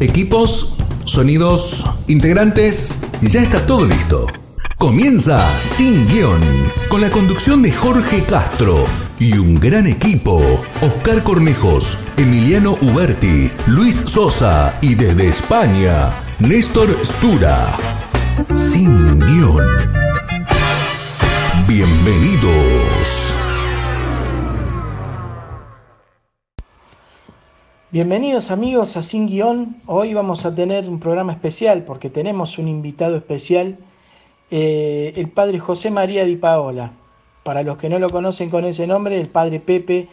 Equipos, sonidos, integrantes, ya está todo listo. Comienza Sin Guión, con la conducción de Jorge Castro y un gran equipo. Oscar Cornejos, Emiliano Uberti, Luis Sosa y desde España, Néstor Stura. Sin Guión. Bienvenidos. Bienvenidos amigos a Sin Guión. Hoy vamos a tener un programa especial porque tenemos un invitado especial, eh, el padre José María Di Paola. Para los que no lo conocen con ese nombre, el padre Pepe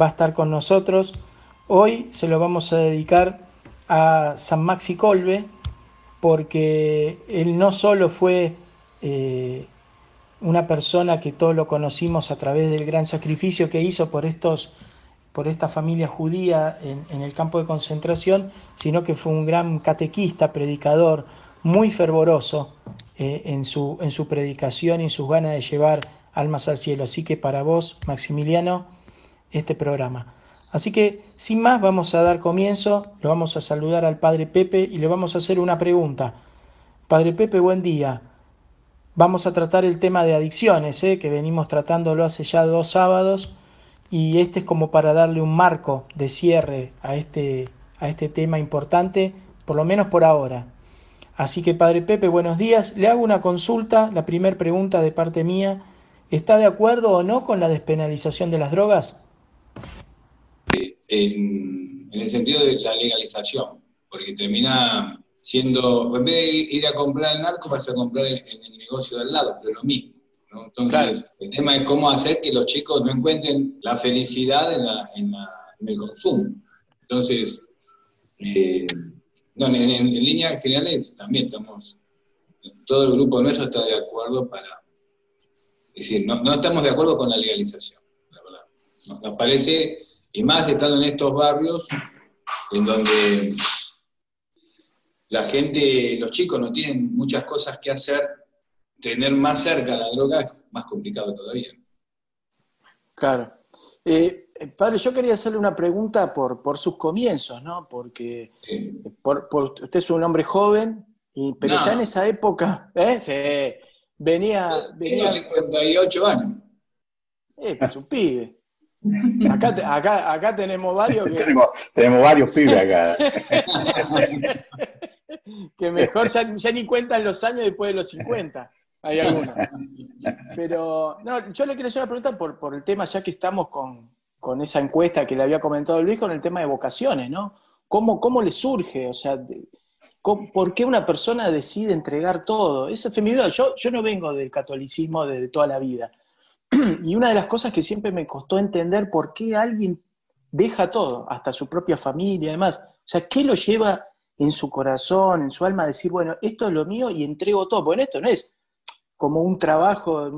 va a estar con nosotros. Hoy se lo vamos a dedicar a San Maxi Colbe porque él no solo fue eh, una persona que todos lo conocimos a través del gran sacrificio que hizo por estos por esta familia judía en, el campo de concentración, sino que fue un gran catequista, predicador, muy fervoroso eh, en, su, en su predicación y en sus ganas de llevar almas al cielo. Así que para vos, Maximiliano, este programa. Así que, sin más, vamos a dar comienzo, lo vamos a saludar al Padre Pepe y le vamos a hacer una pregunta. Padre Pepe, buen día. Vamos a tratar el tema de adicciones, ¿eh? que venimos tratándolo hace ya dos sábados y este es como para darle un marco de cierre a este, a este tema importante, por lo menos por ahora. Así que, Padre Pepe, buenos días. Le hago una consulta, la primera pregunta de parte mía. ¿Está de acuerdo o no con la despenalización de las drogas? En, en el sentido de la legalización, porque termina siendo, en vez de ir a comprar el narco, vas a comprar en el negocio del lado, pero lo mismo. Entonces, el tema es cómo hacer que los chicos no encuentren la felicidad en, el consumo. Entonces, eh, en, en, líneas generales también estamos, todo el grupo nuestro está de acuerdo para, es decir, no, estamos de acuerdo con la legalización, la verdad. Nos, nos parece, y más estando en estos barrios, en donde la gente, los chicos no tienen muchas cosas que hacer tener más cerca la droga es más complicado todavía. Claro. Eh, padre, yo quería hacerle una pregunta por, por sus comienzos, ¿no? Porque por, usted es un hombre joven, pero ya en esa época, ¿eh? venía, venía... 58 años. Eh, es un pibe. Acá, acá, acá tenemos varios. tenemos, tenemos, varios pibes acá. que mejor ya, ya, ni cuentan los años después de los 50 hay algunos. Pero, no, yo le quiero hacer una pregunta por, el tema, ya que estamos con, con, esa encuesta que le había comentado Luis, con el tema de vocaciones, ¿no? ¿Cómo, cómo le surge? O sea, ¿por qué una persona decide entregar todo? Esa feminidad, yo, yo no vengo del catolicismo de toda la vida. Y una de las cosas que siempre me costó entender por qué alguien deja todo, hasta su propia familia, además. O sea, ¿qué lo lleva en su corazón, en su alma, a decir, bueno, esto es lo mío y entrego todo? Bueno, esto no es como un trabajo,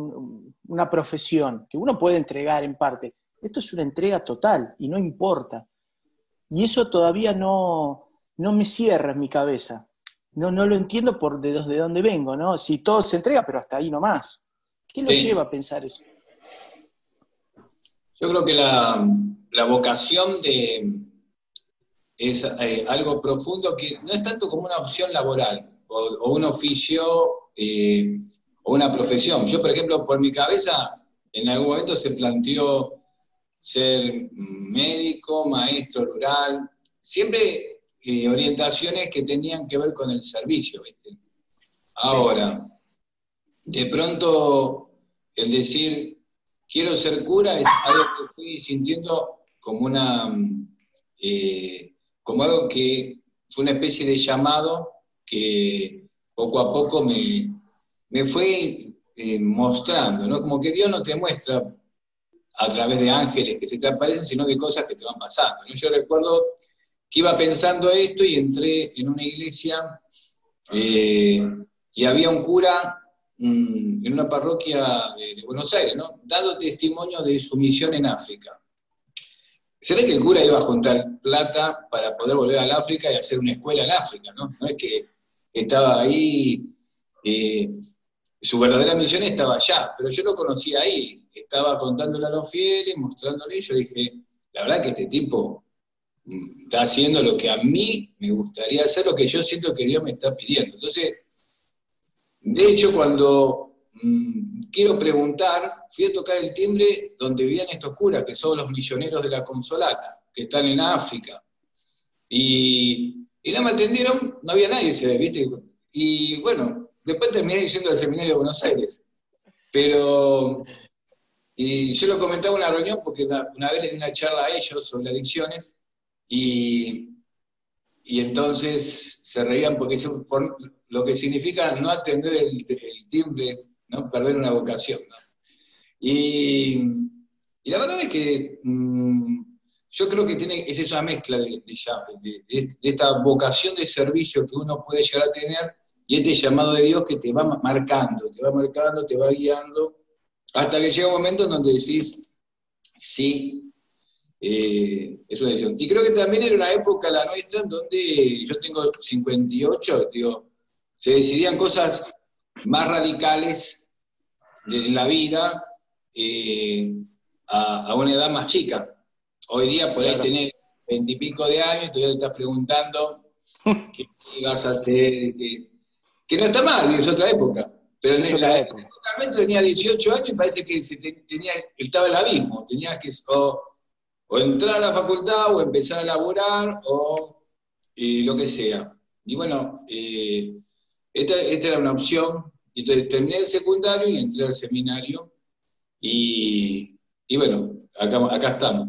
una profesión, que uno puede entregar en parte. Esto es una entrega total y no importa. Y eso todavía no, no me cierra en mi cabeza. No, no lo entiendo por de, de dónde vengo, ¿no? Si todo se entrega, pero hasta ahí nomás. ¿Qué lo lleva a pensar eso? Yo creo que la, vocación de, es eh, algo profundo que no es tanto como una opción laboral o, un oficio eh, una profesión. Yo, por ejemplo, por mi cabeza, en algún momento se planteó ser médico, maestro rural, siempre eh, orientaciones que tenían que ver con el servicio. Ahora, de pronto, el decir, quiero ser cura es algo que estoy sintiendo como una, eh, como algo que fue una especie de llamado que poco a poco me, me fue eh, mostrando, ¿no? Como que Dios no te muestra a través de ángeles que se te aparecen, sino de cosas que te van pasando. Yo recuerdo que iba pensando esto y entré en una iglesia eh, y había un cura mm, en una parroquia de, Buenos Aires, ¿no? Dado testimonio de su misión en África. ¿Será que el cura iba a juntar plata para poder volver al África y hacer una escuela en África, ¿no? No es que estaba ahí eh, su verdadera misión estaba allá, pero yo lo conocí ahí, estaba contándole a los fieles, mostrándole, y yo dije, la verdad que este tipo está haciendo lo que a mí me gustaría hacer, lo que yo siento que Dios me está pidiendo. Entonces, de hecho, cuando mm, quiero preguntar, fui a tocar el timbre donde vivían estos curas, que son los misioneros de la Consolata, que están en África. Y, no me atendieron, no había nadie, ¿viste? Y bueno, después terminé diciendo al seminario de Buenos Aires. Pero, y yo lo comentaba en una reunión porque una, vez le di una charla a ellos sobre adicciones y, y entonces se reían porque por lo que significa no atender el, timbre, ¿no? perder una vocación. Y, y, la verdad es que mm, yo creo que tiene, es esa mezcla de, de, de, esta vocación de servicio que uno puede llegar a tener y este llamado de Dios que te va marcando, te va marcando, te va guiando, hasta que llega un momento en donde decís, sí, eh, es una decisión. Y creo que también era una época la nuestra en donde yo tengo 58, digo, se decidían cosas más radicales de la vida eh, a, una edad más chica. Hoy día por ahí tenés veintipico de años y todavía te estás preguntando qué, vas a hacer, que no está mal, es otra época. Pero en la época tenía 18 años y parece que tenía, estaba el abismo. Tenías que o, entrar a la facultad o empezar a laborar o lo que sea. Y bueno, eh, esta, era una opción. Entonces terminé el secundario y entré al seminario. Y, bueno, acá, acá estamos.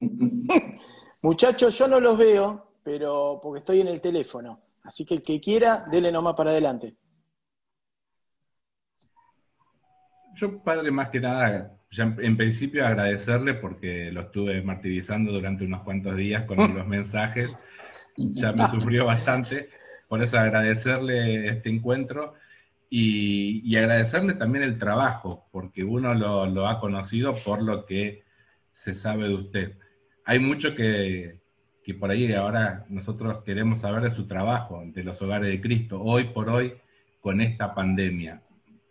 Muchachos, yo no los veo, pero porque estoy en el teléfono. Así que el que quiera, dele nomás para adelante. Yo, padre, más que nada, en principio agradecerle porque lo estuve martirizando durante unos cuantos días con los mensajes, ya me sufrió bastante, por eso agradecerle este encuentro y, agradecerle también el trabajo, porque uno lo, lo, ha conocido por lo que se sabe de usted. Hay mucho que, que por ahí ahora nosotros queremos saber de su trabajo, de los hogares de Cristo, hoy por hoy con esta pandemia.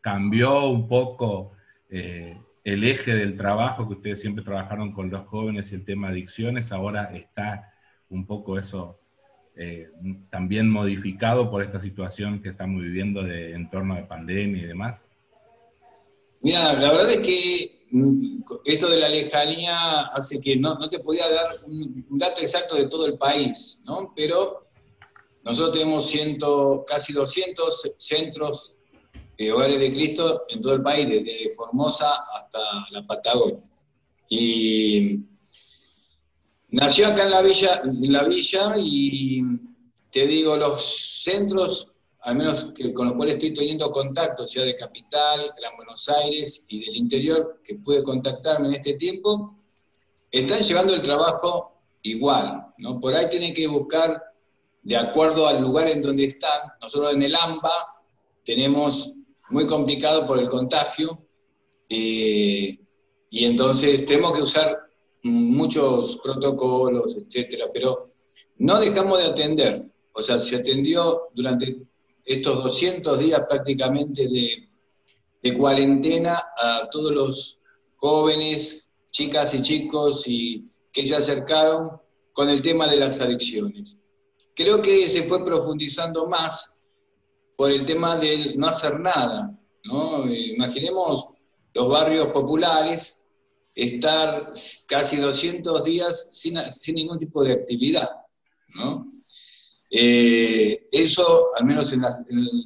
¿Cambió un poco eh, el eje del trabajo que ustedes siempre trabajaron con los jóvenes y el tema adicciones? Ahora está un poco eso eh, también modificado por esta situación que estamos viviendo de entorno de pandemia y demás. Mira, la verdad es que esto de la lejanía hace que no, te podía dar un, dato exacto de todo el país, ¿no? Pero nosotros tenemos ciento, casi 200 centros de hogares de Cristo en todo el país, desde Formosa hasta la Patagonia. Y nació acá en la villa, en la villa y te digo, los centros al menos que, con los cuales estoy teniendo contacto, sea de Capital, Gran Buenos Aires y del interior, que pude contactarme en este tiempo, están llevando el trabajo igual, ¿no? Por ahí tienen que buscar, de acuerdo al lugar en donde están, nosotros en el AMBA tenemos muy complicado por el contagio, eh, y entonces tenemos que usar muchos protocolos, etcétera, pero no dejamos de atender. O sea, se atendió durante estos 200 días prácticamente de, cuarentena a todos los jóvenes, chicas y chicos y que se acercaron con el tema de las adicciones. Creo que se fue profundizando más por el tema del no hacer nada. ¿no? Imaginemos los barrios populares estar casi 200 días sin, sin ningún tipo de actividad. ¿no? Eh, eso, al menos en,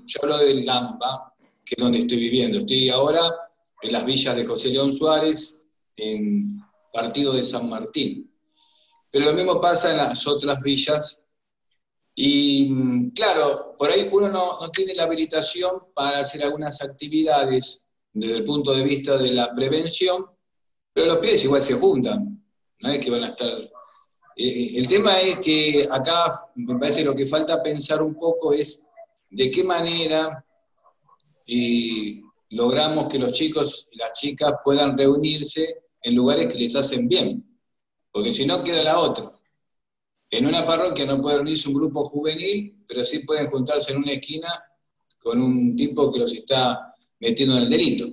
yo hablo del Lampa, que es donde estoy viviendo. Estoy ahora en las villas de José León Suárez, en Partido de San Martín. Pero lo mismo pasa en las otras villas. Y claro, por ahí uno no, no tiene la habilitación para hacer algunas actividades desde el punto de vista de la prevención, pero los pies igual se juntan. No es que van a estar eh, el tema es que acá me parece lo que falta pensar un poco es de qué manera eh, logramos que los chicos y las chicas puedan reunirse en lugares que les hacen bien, porque si no queda la otra. En una parroquia no puede reunirse un grupo juvenil, pero sí pueden juntarse en una esquina con un tipo que los está metiendo en el delito.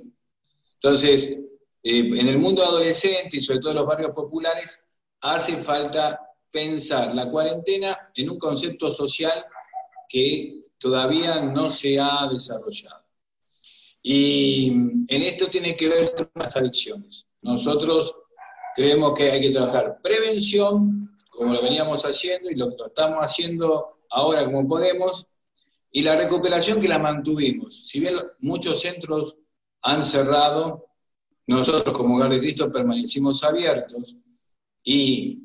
Entonces, eh, en el mundo adolescente y sobre todo en los barrios populares, hace falta pensar la cuarentena en un concepto social que todavía no se ha desarrollado. Y en esto tiene que ver con las adicciones. Nosotros creemos que hay que trabajar prevención, como lo veníamos haciendo y lo, lo estamos haciendo ahora como podemos, y la recuperación que la mantuvimos. Si bien muchos centros han cerrado, nosotros como Hogar de Cristo permanecimos abiertos y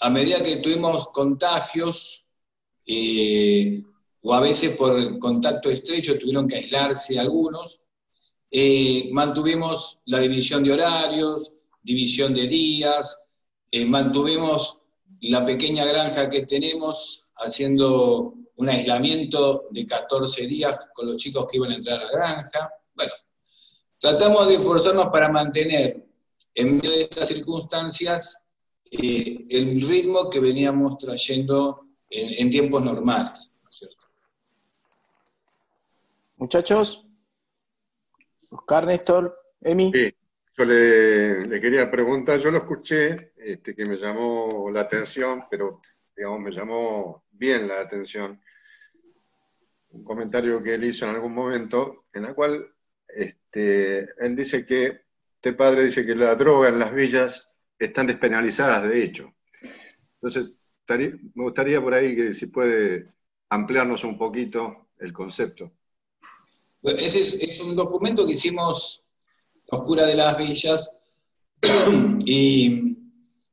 a medida que tuvimos contagios, eh, o a veces por contacto estrecho tuvieron que aislarse algunos, eh, mantuvimos la división de horarios, división de días, eh, mantuvimos la pequeña granja que tenemos haciendo un aislamiento de 14 días con los chicos que iban a entrar a la granja. Bueno, tratamos de esforzarnos para mantener en medio de estas circunstancias eh, el ritmo que veníamos trayendo en, tiempos normales. Muchachos, Oscar, Néstor, Emi. Sí, yo le, quería preguntar, yo lo escuché, este, que me llamó la atención, pero digamos, me llamó bien la atención, un comentario que él hizo en algún momento, en la cual este, él dice que, este padre dice que la droga en las villas están despenalizadas de hecho. Entonces, me gustaría por ahí que si puede ampliarnos un poquito el concepto. ese es, un documento que hicimos Oscura de las Villas y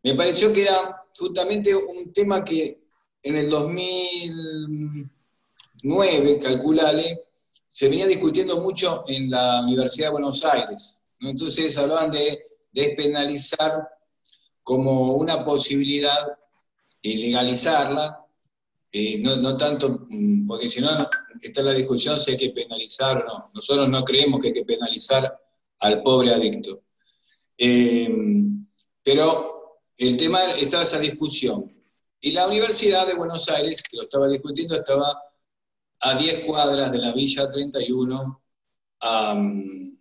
me pareció que era justamente un tema que en el 2009, calculale, se venía discutiendo mucho en la Universidad de Buenos Aires. Entonces hablaban de despenalizar como una posibilidad y legalizarla, eh, no, tanto, mm, porque si no está la discusión si hay que penalizar o no. Nosotros no creemos que hay que penalizar al pobre adicto. Eh, pero el tema estaba esa discusión. Y la Universidad de Buenos Aires, que lo estaba discutiendo, estaba a 10 cuadras de la Villa 31, um,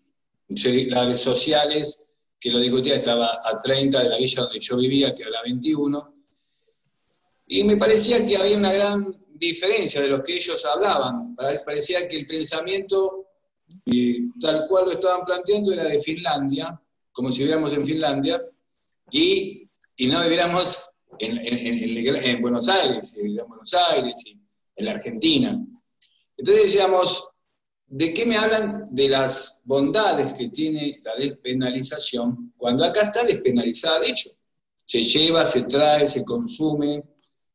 las sociales que lo discutía, estaba a 30 de la villa donde yo vivía, que era la 21, y me parecía que había una gran diferencia de los que ellos hablaban. Parecía que el pensamiento, tal cual lo estaban planteando, era de Finlandia, como si viviéramos en Finlandia, y, no viviéramos en, Buenos Aires, en Buenos Aires y en la Argentina. Entonces decíamos, ¿De qué me hablan? De las bondades que tiene la despenalización, cuando acá está despenalizada, de hecho. Se lleva, se trae, se consume,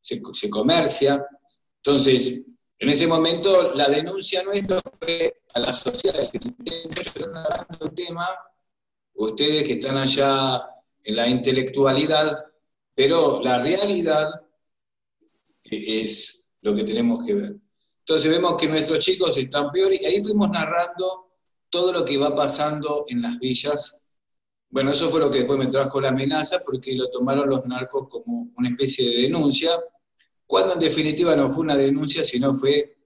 se, comercia. Entonces, en ese momento, la denuncia nuestra fue a la sociedad, están hablando del tema, ustedes que están allá en la intelectualidad, pero la realidad es lo que tenemos que ver. Entonces vemos que nuestros chicos están peores y ahí fuimos narrando todo lo que va pasando en las villas. Bueno, eso fue lo que después me trajo la amenaza porque lo tomaron los narcos como una especie de denuncia, cuando en definitiva no fue una denuncia, sino fue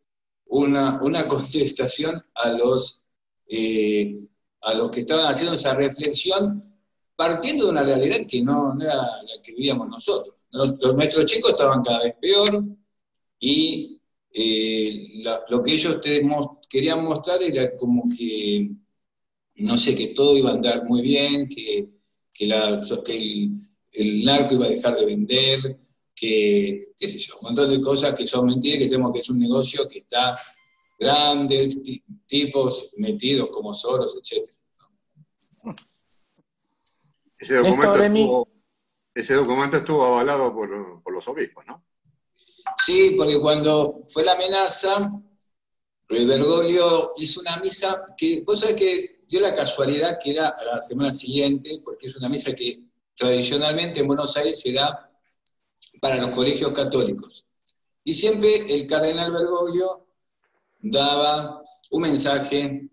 una, una contestación a los, eh, a los que estaban haciendo esa reflexión partiendo de una realidad que no, era la que vivíamos nosotros. nuestros chicos estaban cada vez peor y eh, lo que ellos querían mostrar era como que, no sé, que todo iba a andar muy bien, que, que, el, narco iba a dejar de vender, que, qué sé yo, un montón de cosas que son mentiras, que sabemos que es un negocio que está grande, tipos metidos como Soros, etc. Ese documento, estuvo, ese documento estuvo avalado por, por los obispos, ¿no? Sí, porque cuando fue la amenaza, Bergoglio hizo una misa que, vos sabés que dio la casualidad que era a la semana siguiente, porque es una misa que tradicionalmente en Buenos Aires se da para los colegios católicos. Y siempre el cardenal Bergoglio daba un mensaje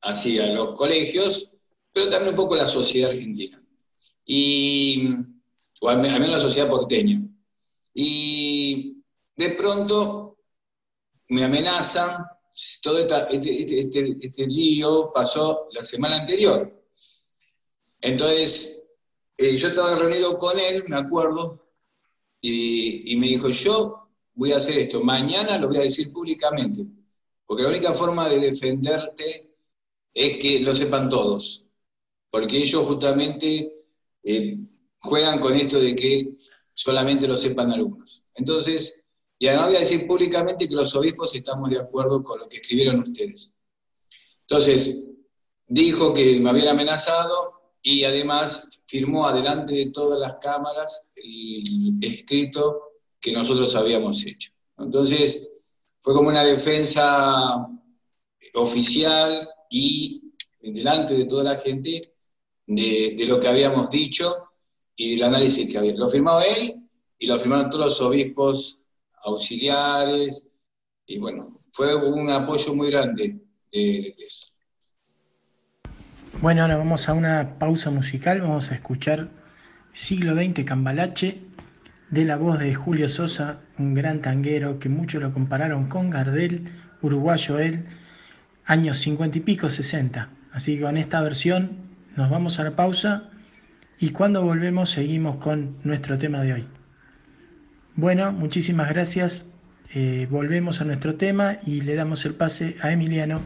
así a los colegios, pero también un poco a la sociedad argentina. Y, o al menos la sociedad porteña. Y de pronto me amenazan, todo este, este, este, este, lío pasó la semana anterior. Entonces, eh, yo estaba reunido con él, me acuerdo, y, me dijo, yo voy a hacer esto, mañana lo voy a decir públicamente, porque la única forma de defenderte es que lo sepan todos, porque ellos justamente eh, juegan con esto de que solamente lo sepan algunos. Entonces, y además voy a decir públicamente que los obispos estamos de acuerdo con lo que escribieron ustedes. Entonces, dijo que me habían amenazado y además firmó adelante de todas las cámaras el escrito que nosotros habíamos hecho. Entonces, fue como una defensa oficial y delante de toda la gente de, de lo que habíamos dicho y el análisis que había. Lo firmaba él y lo firmaron todos los obispos auxiliares, y bueno, fue un apoyo muy grande de, eso. Bueno, ahora vamos a una pausa musical, vamos a escuchar Siglo XX Cambalache de la voz de Julio Sosa, un gran tanguero que muchos lo compararon con Gardel, uruguayo él, años 50 y pico, 60. Así que con esta versión nos vamos a la pausa y cuando volvemos seguimos con nuestro tema de hoy. Bueno, muchísimas gracias. Eh, volvemos a nuestro tema y le damos el pase a Emiliano.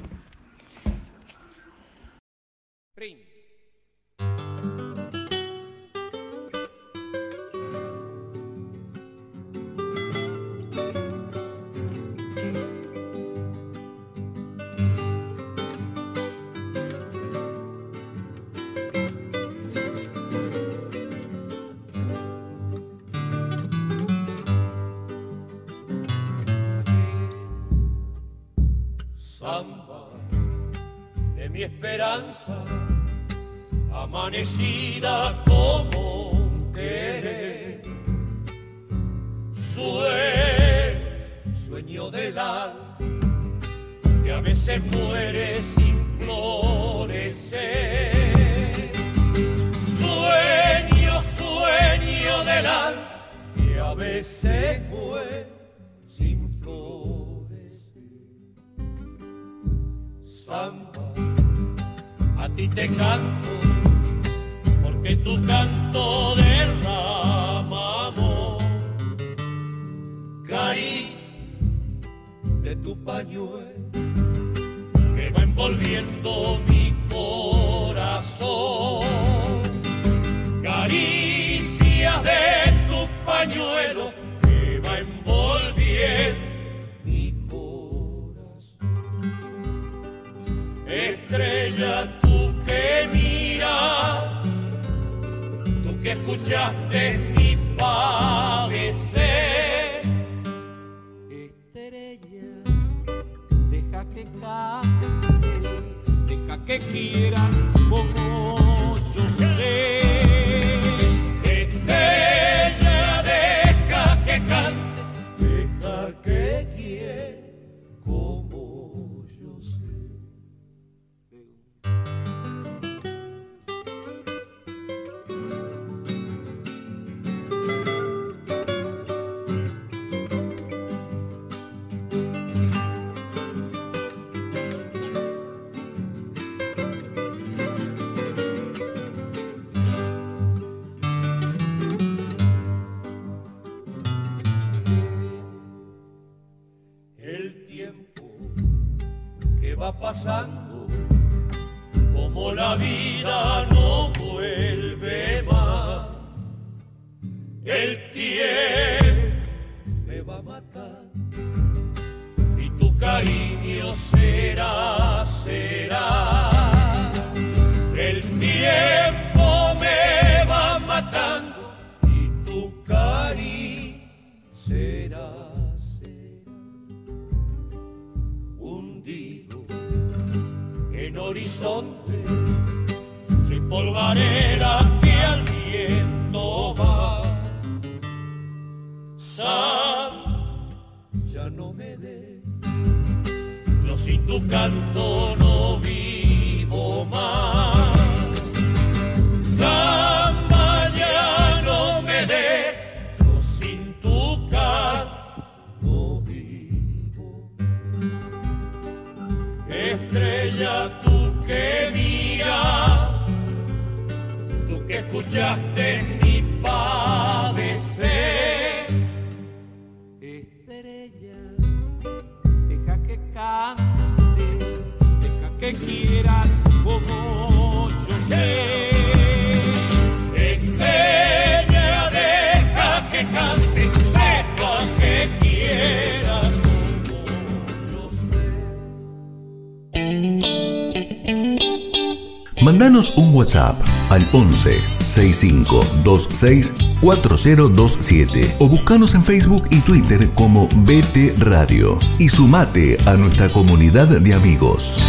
Al 11 6526 4027 o buscanos en Facebook y Twitter como BT Radio y sumate a nuestra comunidad de amigos.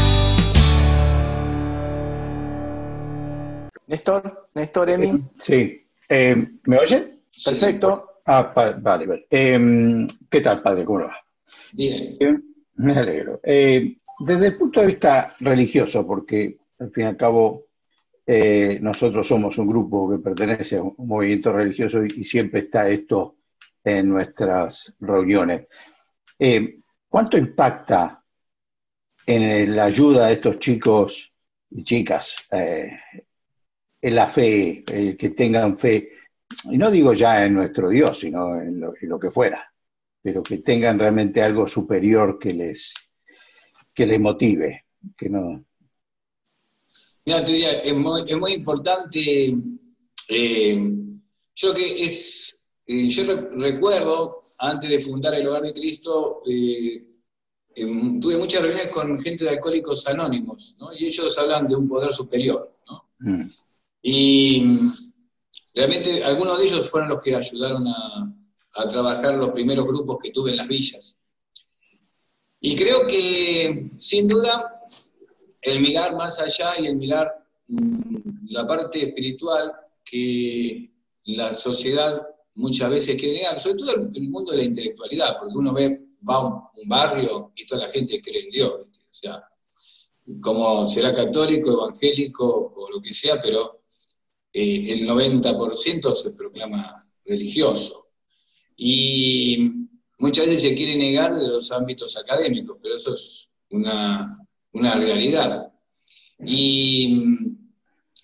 Néstor, Néstor, Emi. Sí. Eh, ¿Me oye? Perfecto. Ah, vale, vale. Eh, ¿Qué tal, padre? ¿Cómo le va? Bien. Bien, me alegro. Eh, desde el punto de vista religioso, porque al fin y al cabo eh, nosotros somos un grupo que pertenece a un movimiento religioso y, siempre está esto en nuestras reuniones. Eh, ¿Cuánto impacta en la ayuda de estos chicos y chicas eh, en la fe, el que tengan fe? Y no digo ya en nuestro Dios, sino en lo, en lo que fuera pero que tengan realmente algo superior que les, que les motive, que no... Mira, te diría, es muy, es muy importante, eh, yo que es, eh, yo re- recuerdo, antes de fundar el Hogar de Cristo, eh, em, tuve muchas reuniones con gente de Alcohólicos Anónimos, ¿no? y ellos hablan de un poder superior, ¿no? Mm, Y realmente algunos de ellos fueron los que ayudaron a, a trabajar los primeros grupos que tuve en las villas. Y creo que, sin duda, el mirar más allá y el mirar mm, la parte espiritual que la sociedad muchas veces quiere negar, sobre todo el, el mundo de la intelectualidad, porque uno ve, va a un, barrio y toda la gente cree en Dios, o sea, como será católico, evangélico o lo que sea, pero eh, el 90% se proclama religioso. Y muchas veces se quiere negar de los ámbitos académicos, pero eso es una, una realidad. Y mm,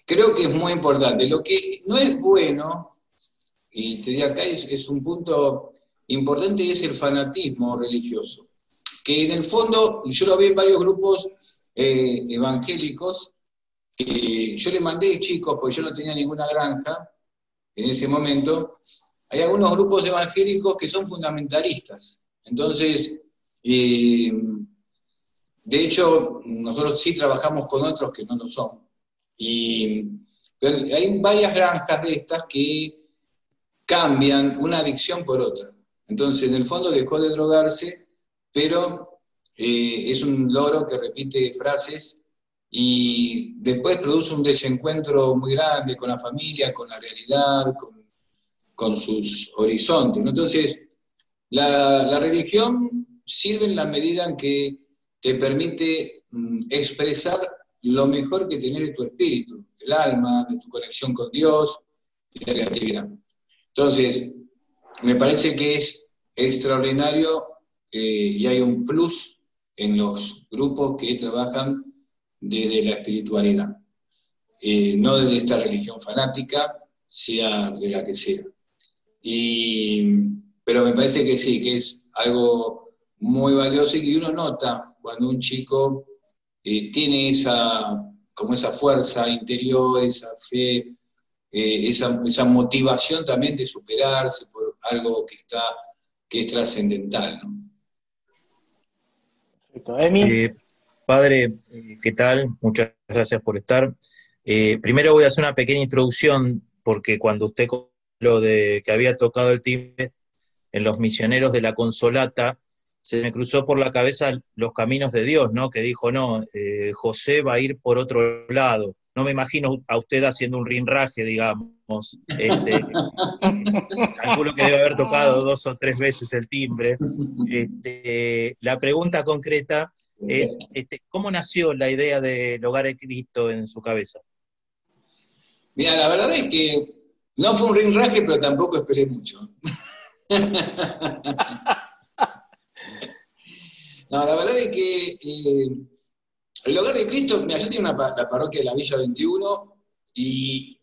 creo que es muy importante. Lo que no es bueno, y te diría acá es, es un punto importante, es el fanatismo religioso. Que en el fondo, yo lo vi en varios grupos eh, evangélicos, que yo le mandé chicos, porque yo no tenía ninguna granja en ese momento, hay algunos grupos evangélicos que son fundamentalistas. Entonces, eh, de hecho, nosotros sí trabajamos con otros que no lo son. Y, pero hay varias granjas de estas que cambian una adicción por otra. Entonces, en el fondo dejó de drogarse, pero eh, es un loro que repite frases y después produce un desencuentro muy grande con la familia, con la realidad, con, con sus horizontes. Entonces, la, la, religión sirve en la medida en que te permite mm, expresar lo mejor que tenés de tu espíritu, del alma, de tu conexión con Dios y la creatividad. Entonces, me parece que es extraordinario eh, y hay un plus en los grupos que trabajan desde la espiritualidad, eh, no desde esta religión fanática, sea de la que sea. Y, pero me parece que sí, que es algo muy valioso y que uno nota cuando un chico eh, tiene esa, como esa fuerza interior, esa fe, eh, esa, esa, motivación también de superarse por algo que está que es trascendental. ¿no? Eh, padre, ¿qué tal? Muchas gracias por estar. Eh, primero voy a hacer una pequeña introducción, porque cuando usted lo de que había tocado el timbre en los misioneros de la Consolata, se me cruzó por la cabeza los caminos de Dios, ¿no? Que dijo, no, eh, José va a ir por otro lado. No me imagino a usted haciendo un rinraje, digamos. Este, calculo que debe haber tocado dos o tres veces el timbre. Este, la pregunta concreta es, este, ¿cómo nació la idea del hogar de Cristo en su cabeza? Mira, la verdad es que no fue un rinraje, pero tampoco esperé mucho. No, la verdad es que eh, el hogar de Cristo, mira, yo tengo la parroquia de la Villa 21 y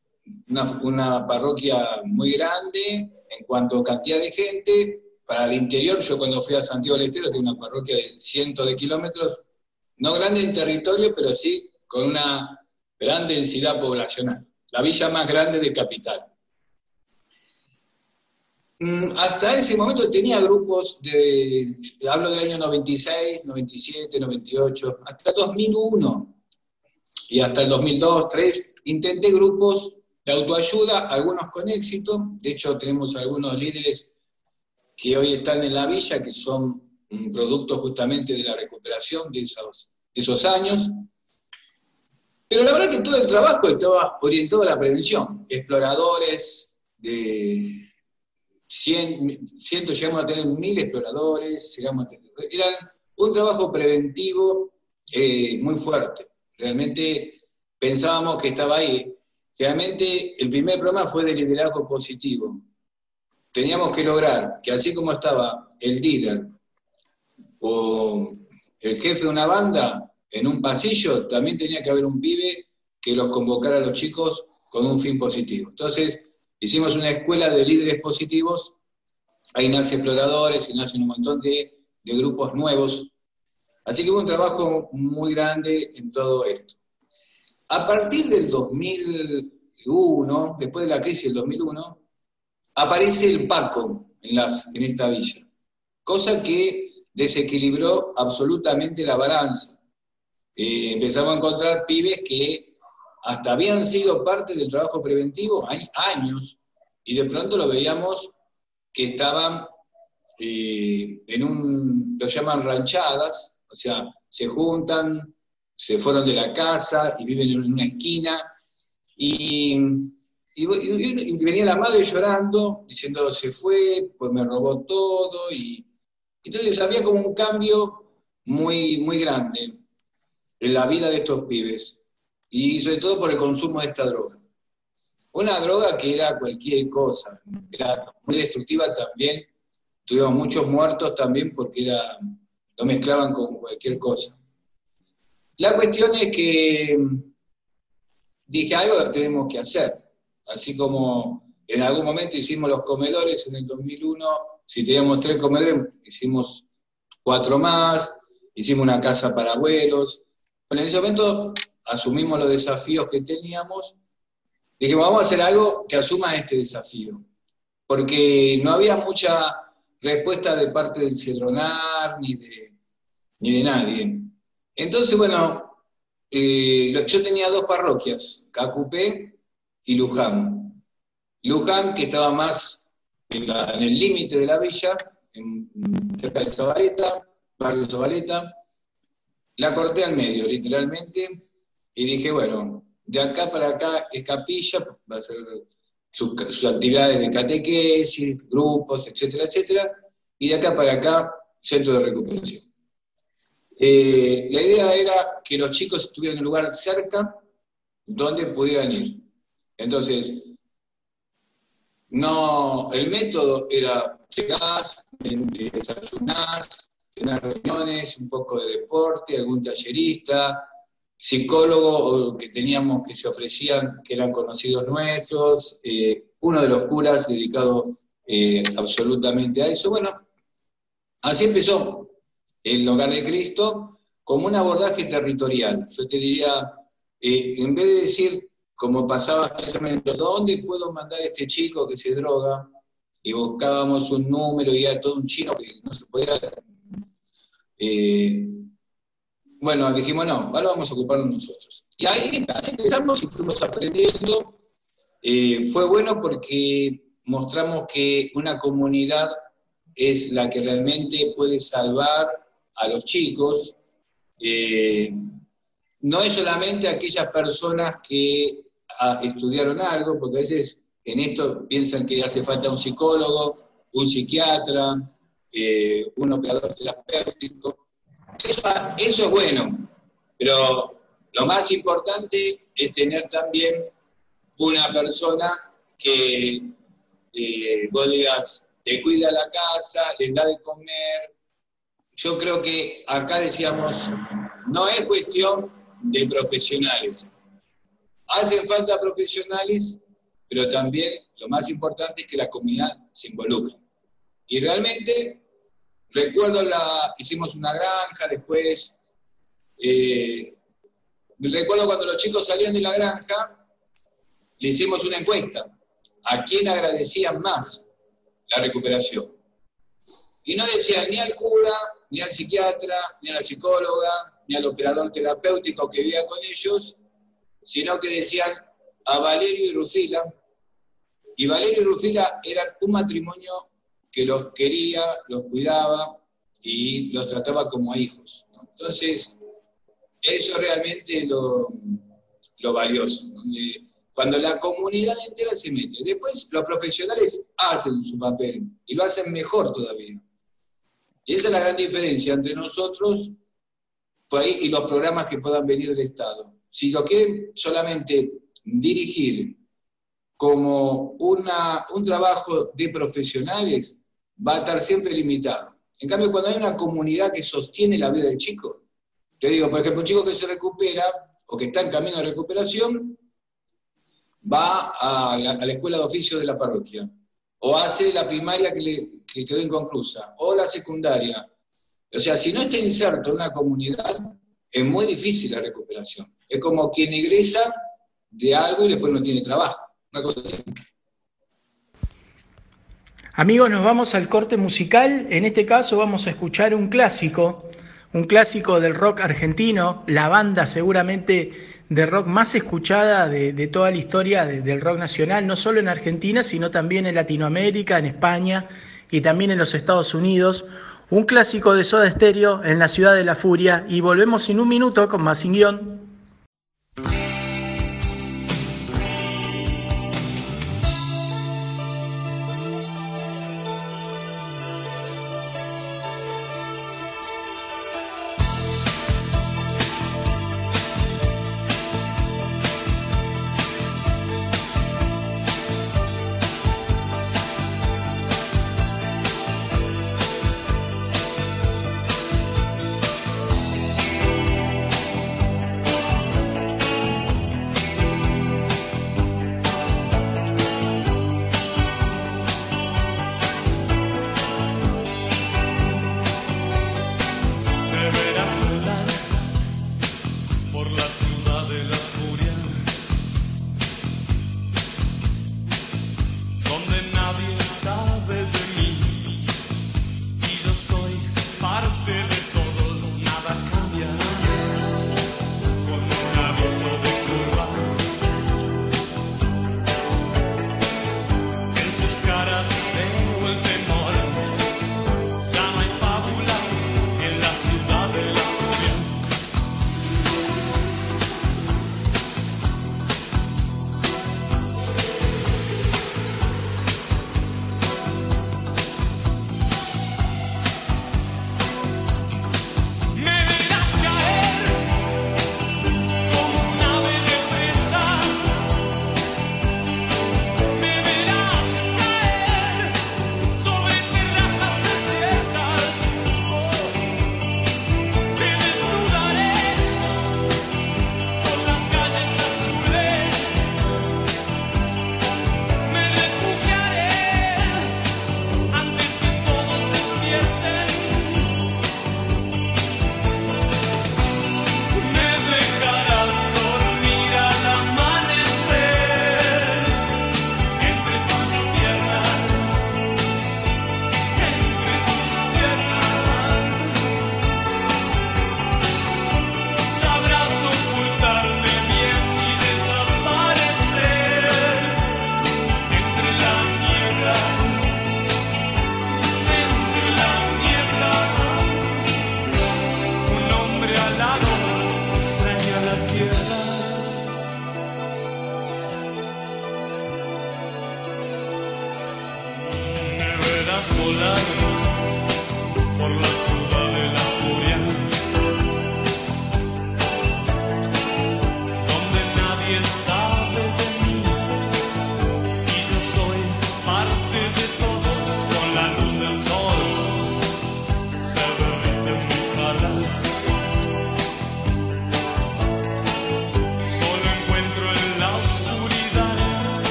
una, una, parroquia muy grande en cuanto a cantidad de gente, para el interior, yo cuando fui a Santiago del Estero, tengo una parroquia de cientos de kilómetros, no grande en territorio, pero sí con una gran densidad poblacional. La villa más grande de capital. Mm, hasta ese momento tenía grupos de, hablo del año 96, 97, 98, hasta 2001 y hasta el 2002, 2003, intenté grupos de autoayuda, algunos con éxito, de hecho tenemos algunos líderes que hoy están en la villa, que son un producto justamente de la recuperación de esos años. Pero la verdad que todo el trabajo estaba orientado a la prevención. Exploradores de ciento, llegamos a tener mil exploradores, llegamos a tener, era un trabajo preventivo eh, muy fuerte. Realmente pensábamos que estaba ahí. Realmente el primer programa fue de liderazgo positivo. Teníamos que lograr que así como estaba el líder o el jefe de una banda en un pasillo, también tenía que haber un pibe que los convocara a los chicos con un fin positivo. Entonces, Hicimos una escuela de líderes positivos, ahí nace exploradores, y nacen un montón de, grupos nuevos. Así que hubo un trabajo muy grande en todo esto. A partir del 2001, después de la crisis del 2001, aparece el Paco en esta villa, cosa que desequilibró absolutamente la balanza. Eh, empezamos a encontrar pibes que hasta habían sido parte del trabajo preventivo hay años, y de pronto lo veíamos que estaban eh, en un, lo llaman ranchadas, o sea, se juntan, se fueron de la casa y viven en una esquina, y, venía la madre llorando, diciendo, se fue, pues me robó todo, y entonces había como un cambio muy, muy grande en la vida de estos pibes y sobre todo por el consumo de esta droga. Una droga que era cualquier cosa, era muy destructiva también, tuvimos muchos muertos también porque era, lo mezclaban con cualquier cosa. La cuestión es que dije, algo tenemos que hacer, así como en algún momento hicimos los comedores en el 2001, si teníamos tres comedores, hicimos cuatro más, hicimos una casa para abuelos. en ese momento asumimos los desafíos que teníamos, dijimos, vamos a hacer algo que asuma este desafío, porque no había mucha respuesta de parte del Cedronar ni de, ni de nadie. Entonces, bueno, eh, yo tenía dos parroquias, Cacupé y Luján. Luján, que estaba más en, el límite de la villa, en, cerca de Zabaleta, barrio Zabaleta, la corté al medio, literalmente, y dije, bueno, de acá para acá es capilla, va a ser sus, actividades de catequesis, grupos, etcétera, etcétera, y de acá para acá, centro de recuperación. Eh, la idea era que los chicos estuvieran en un lugar cerca donde pudieran ir. Entonces, no, el método era llegás, desayunás, tener reuniones, un poco de deporte, algún tallerista, psicólogos que teníamos que se ofrecían, que eran conocidos nuestros, eh, uno de los curas dedicado eh, absolutamente a eso. Bueno, así empezó el hogar de Cristo como un abordaje territorial. Yo te diría, eh, en vez de decir, como pasaba momento, ¿dónde puedo mandar a este chico que se droga? Y buscábamos un número y era todo un chino que no se podía... Bueno, dijimos, no, ahora vamos a ocuparnos nosotros. Y ahí empezamos y fuimos aprendiendo. Eh, fue bueno porque mostramos que una comunidad es la que realmente puede salvar a los chicos. Eh, no es solamente aquellas personas que ah, estudiaron algo, porque a veces en esto piensan que hace falta un psicólogo, un psiquiatra, eh, un operador terapéutico. Eso, es bueno, pero lo más importante es tener también una persona que eh, vos digas, le cuida la casa, le da de comer. Yo creo que acá decíamos, no es cuestión de profesionales. Hacen falta profesionales, pero también lo más importante es que la comunidad se involucre. Y realmente, recuerdo, la, hicimos una granja, después, eh, recuerdo cuando los chicos salían de la granja, le hicimos una encuesta, ¿a quién agradecían más la recuperación? Y no decían ni al cura, ni al psiquiatra, ni a la psicóloga, ni al operador terapéutico que vivía con ellos, sino que decían a Valerio y Rufila. Y Valerio y Rufila eran un matrimonio que los quería, los cuidaba y los trataba como hijos. Entonces, eso realmente es lo, lo valioso. Cuando la comunidad entera se mete. Después los profesionales hacen su papel y lo hacen mejor todavía. Y esa es la gran diferencia entre nosotros y los programas que puedan venir del Estado. Si lo quieren solamente dirigir como una, un trabajo de profesionales, va a estar siempre limitado. En cambio, cuando hay una comunidad que sostiene la vida del chico, te digo, por ejemplo, un chico que se recupera o que está en camino de recuperación, va a la, a la escuela de oficio de la parroquia, o hace la primaria que, le, que quedó inconclusa, o la secundaria. O sea, si no está inserto en una comunidad, es muy difícil la recuperación. Es como quien egresa de algo y después no tiene trabajo. Una cosa así. Amigos, nos vamos al corte musical. En este caso vamos a escuchar un clásico, un clásico del rock argentino, la banda seguramente de rock más escuchada de, toda la historia de, del rock nacional, no solo en Argentina, sino también en Latinoamérica, en España y también en los Estados Unidos. Un clásico de Soda Stereo en la ciudad de la furia. Y volvemos en un minuto con más sin guion.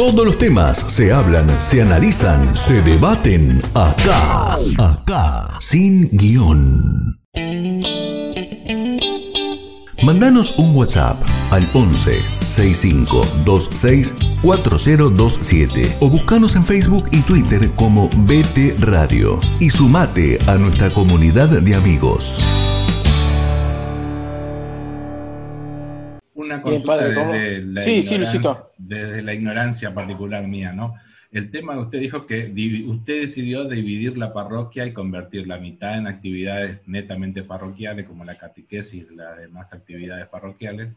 Todos los temas se hablan, se analizan, se debaten acá. Acá. Sin guion. Mandanos un WhatsApp al 11 6526 4027 o buscanos en Facebook y Twitter como BT Radio y sumate a nuestra comunidad de amigos. Una desde, la Sí, sí, Luisito. desde la ignorancia particular mía, ¿no? El tema que usted dijo que usted decidió dividir la parroquia y convertir la mitad en actividades netamente parroquiales, como la catequesis y las demás actividades parroquiales,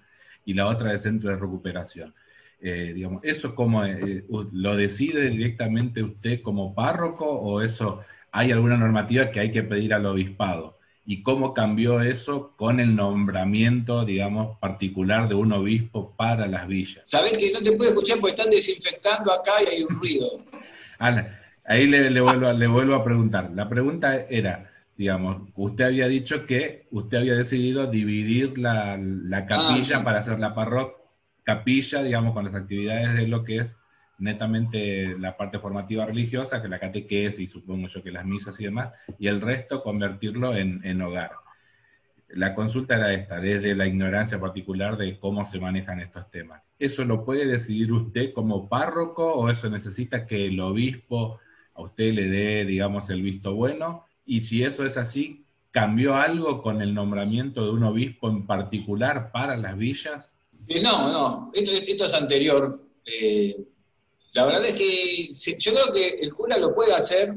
y la otra de centro de recuperación. Eh, digamos, ¿Eso cómo eh, lo decide directamente usted como párroco o eso hay alguna normativa que hay que pedir al obispado? ¿Y cómo cambió eso con el nombramiento, digamos, particular de un obispo para las villas? Sabés que no te puedo escuchar porque están desinfectando acá y hay un ruido. Ana, ahí le, le vuelvo, a- le vuelvo a preguntar. La pregunta era, digamos, usted había dicho que usted había decidido dividir la, la capilla Ah, sí. para hacer la parroquia, capilla, digamos, con las actividades de lo que es netamente la parte formativa religiosa, que la catequesis y supongo yo que las misas y demás, y el resto convertirlo en, en hogar. La consulta era esta, desde la ignorancia particular de cómo se manejan estos temas. ¿Eso lo puede decidir usted como párroco o eso necesita que el obispo a usted le dé, digamos, el visto bueno? Y si eso es así, ¿cambió algo con el nombramiento de un obispo en particular para las villas? Eh, no, no, esto, es anterior. Eh, la verdad es que yo creo que el cura lo puede hacer.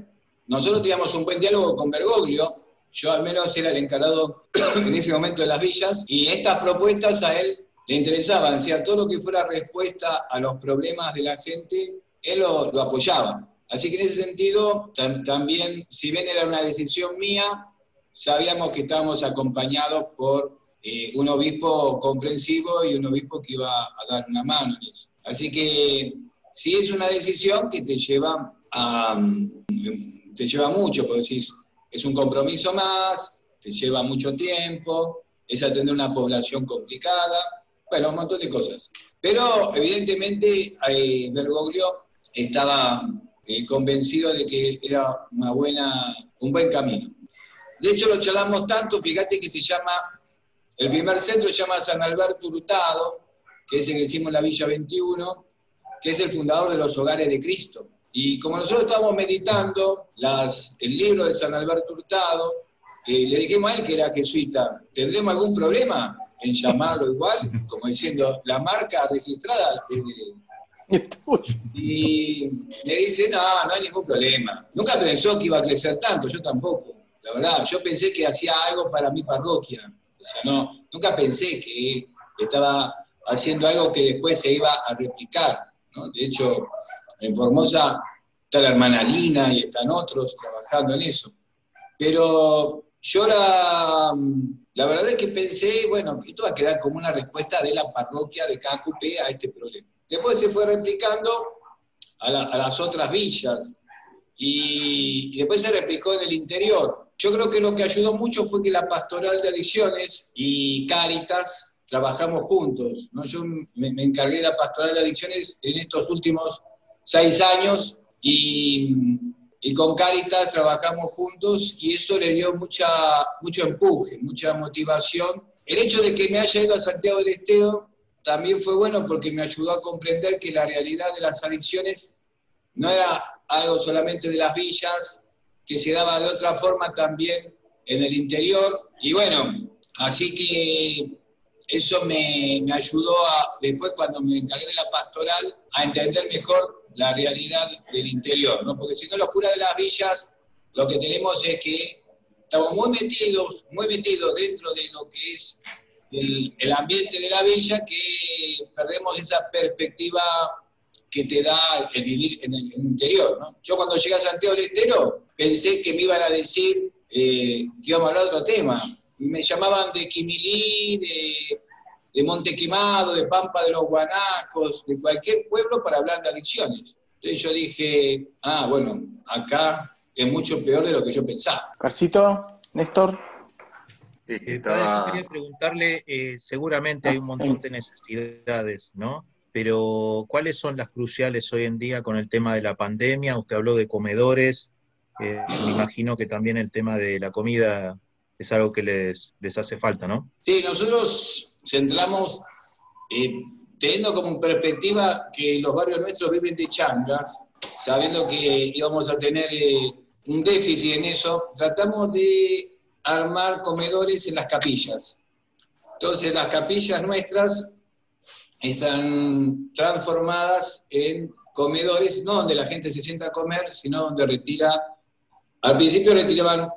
Nosotros teníamos un buen diálogo con Bergoglio. Yo al menos era el encargado en ese momento de las villas y estas propuestas a él le interesaban. O sea, todo lo que fuera respuesta a los problemas de la gente, él lo, apoyaba. Así que en ese sentido, tam- también, si bien era una decisión mía, sabíamos que estábamos acompañados por eh, un obispo comprensivo y un obispo que iba a dar una mano en eso. Así que sí es una decisión que te lleva te lleva mucho, porque decís, es un compromiso más, te lleva mucho tiempo, es atender una población complicada, bueno, un montón de cosas. Pero evidentemente eh, Bergoglio estaba eh, convencido de que era una buena, un buen camino. De hecho, lo charlamos tanto, fíjate que se llama, el primer centro se llama San Alberto Hurtado, que es el que hicimos en la Villa 21, que es el fundador de los Hogares de Cristo. Y como nosotros estábamos meditando las, el libro de San Alberto Hurtado, eh, le dijimos a él que era jesuita, ¿tendremos algún problema en llamarlo igual? Como diciendo, la marca registrada es de, y me dice, no, no hay ningún problema. Nunca pensó que iba a crecer tanto, yo tampoco. La verdad, yo pensé que hacía algo para mi parroquia. O sea, no, nunca pensé que estaba haciendo algo que después se iba a replicar. ¿No? De hecho, en Formosa está la hermana Lina y están otros trabajando en eso. Pero yo la, la verdad es que pensé, bueno, esto va a quedar como una respuesta de la parroquia de KQP a este problema. Después se fue replicando a, la- a las otras villas y, y después se replicó en el interior. Yo creo que lo que ayudó mucho fue que la pastoral de adicciones y Cáritas trabajamos juntos. ¿no? Yo me, me encargué de la pastoral de adicciones en estos últimos seis años y, y con Cáritas trabajamos juntos y eso le dio mucha, mucho empuje, mucha motivación. El hecho de que me haya ido a Santiago del Estero también fue bueno porque me ayudó a comprender que la realidad de las adicciones no era algo solamente de las villas, que se daba de otra forma también en el interior. Y bueno, así que eso me, me ayudó a, después cuando me encargué de la pastoral, a entender mejor la realidad del interior, ¿no? Porque si no, los curas de las villas, lo que tenemos es que estamos muy metidos, muy metidos dentro de lo que es el, el ambiente de la villa, que perdemos esa perspectiva que te da el vivir en el, interior, ¿no? Yo cuando llegué a Santiago del Estero, pensé que me iban a decir eh, que íbamos a hablar de otro tema. Me llamaban de Quimilí, de, de Montequemado, de Pampa de los Guanacos, de cualquier pueblo para hablar de adicciones. Entonces yo dije, ah, bueno, acá es mucho peor de lo que yo pensaba. Carcito, Néstor. Sí, Eh, yo quería preguntarle, eh, seguramente hay un montón de necesidades, ¿no? pero ¿cuáles son las cruciales hoy en día con el tema de la pandemia? Usted habló de comedores, eh, me imagino que también el tema de la comida es algo que les, les hace falta, ¿no? Sí, nosotros centramos, eh, teniendo como perspectiva que los barrios nuestros viven de changas, sabiendo que íbamos a tener eh, un déficit en eso, tratamos de armar comedores en las capillas. Entonces las capillas nuestras están transformadas en comedores, no donde la gente se sienta a comer, sino donde retira, al principio retiraban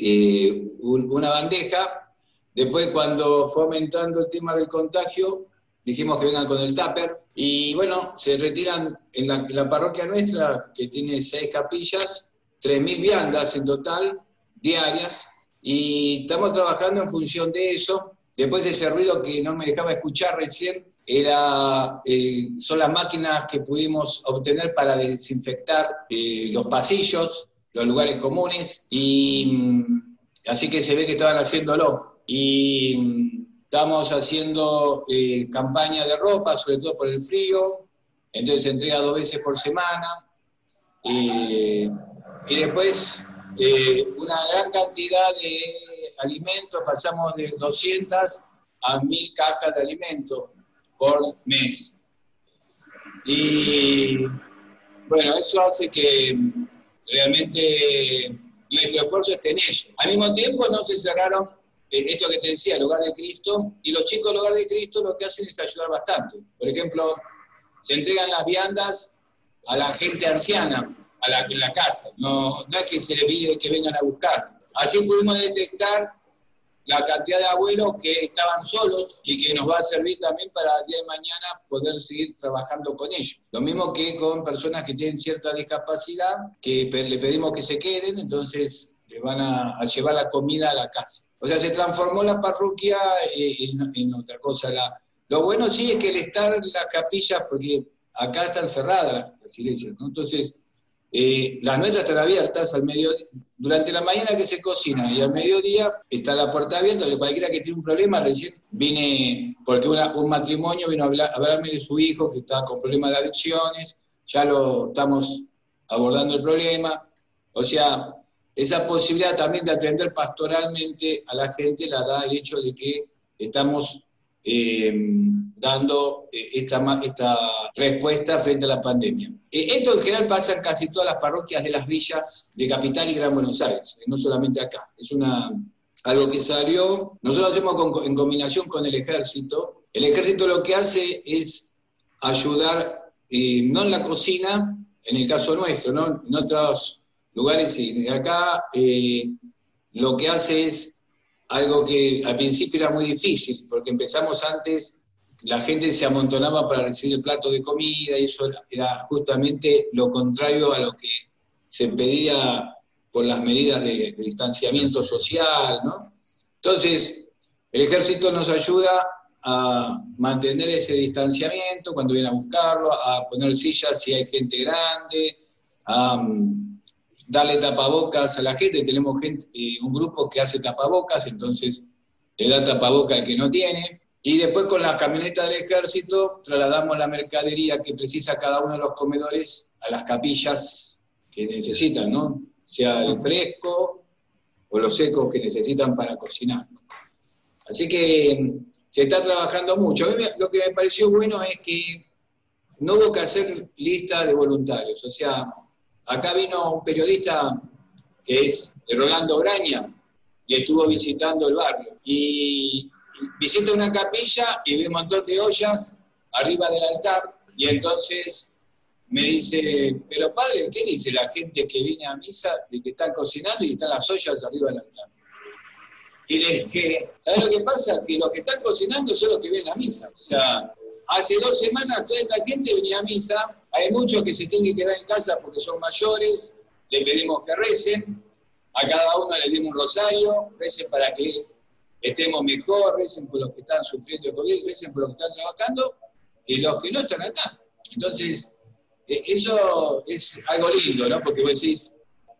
eh, una bandeja, después cuando fue aumentando el tema del contagio, dijimos que vengan con el tupper, y bueno, se retiran en la, parroquia nuestra, que tiene seis capillas, 3.000 viandas en total, diarias, y estamos trabajando en función de eso. Después de ese ruido que no me dejaba escuchar recién, era, eh, son las máquinas que pudimos obtener para desinfectar eh, los pasillos, los lugares comunes, y mm, así que se ve que estaban haciéndolo. Y mm, Estamos haciendo eh, campaña de ropa, sobre todo por el frío, entonces se entrega dos veces por semana. y después eh, una gran cantidad de alimentos, pasamos de 200 a 1000 cajas de alimentos por mes. Y bueno, eso hace que realmente nuestro esfuerzo esté en ello. Al mismo tiempo no se cerraron esto que te decía, el hogar de Cristo, y los chicos del hogar de Cristo lo que hacen es ayudar bastante. Por ejemplo, se entregan las viandas a la gente anciana, a la, en la casa, no, no es que se les pide que vengan a buscar. Así pudimos detectar la cantidad de abuelos que estaban solos y que nos va a servir también para el día de mañana poder seguir trabajando con ellos. Lo mismo que con personas que tienen cierta discapacidad, que le pedimos que se queden, entonces le van a llevar la comida a la casa. O sea, se transformó la parroquia eh, en, otra cosa. lo bueno sí es que el estar en las capillas, porque acá están cerradas las, iglesias, ¿no? Entonces, eh, las nuestras están abiertas al mediodía, durante la mañana que se cocina y al mediodía está la puerta abierta, que cualquiera que tiene un problema, recién vine, porque un matrimonio vino a, hablar, a hablarme de su hijo que está con problemas de adicciones, ya lo estamos abordando el problema, o sea, esa posibilidad también de atender pastoralmente a la gente la da el hecho de que estamos eh, dando eh, esta, esta respuesta frente a la pandemia. Eh, esto en general pasa en casi todas las parroquias de las villas de Capital y Gran Buenos Aires, no solamente acá. Es una, algo que salió, nosotros hacemos en combinación con el ejército. El ejército lo que hace es ayudar, no en la cocina, en el caso nuestro, ¿no? en otros lugares y acá lo que hace es algo que al principio era muy difícil, porque empezamos antes, la gente se amontonaba para recibir el plato de comida y eso era justamente lo contrario a lo que se pedía por las medidas de, distanciamiento social, ¿no? Entonces, el ejército nos ayuda a mantener ese distanciamiento cuando viene a buscarlo, a poner sillas si hay gente grande, a darle tapabocas a la gente. Tenemos eh, un grupo que hace tapabocas, entonces le da tapabocas al que no tiene. Y después con las camionetas del ejército trasladamos la mercadería que precisa cada uno de los comedores a las capillas que necesitan, ¿no? Sea el fresco o los secos que necesitan para cocinar. Así que mm, se está trabajando mucho. A mí lo que me pareció bueno es que no hubo que hacer lista de voluntarios, o sea, Acá vino un periodista que es Rolando Graña y estuvo visitando el barrio. Y visita una capilla y ve un montón de ollas arriba del altar y entonces me dice, pero padre, ¿qué dice la gente que viene a misa de que están cocinando y están las ollas arriba del altar? Y le dije, ¿sabes lo que pasa? Que los que están cocinando son los que vienen a misa. O sea, hace dos semanas toda esta gente venía a misa hay muchos que se tienen que quedar en casa porque son mayores, le pedimos que recen, a cada uno le dimos un rosario, recen para que estemos mejor, recen por los que están sufriendo COVID, recen por los que están trabajando y los que no están acá. Entonces, e, eso es algo lindo, ¿no? Porque vos decís,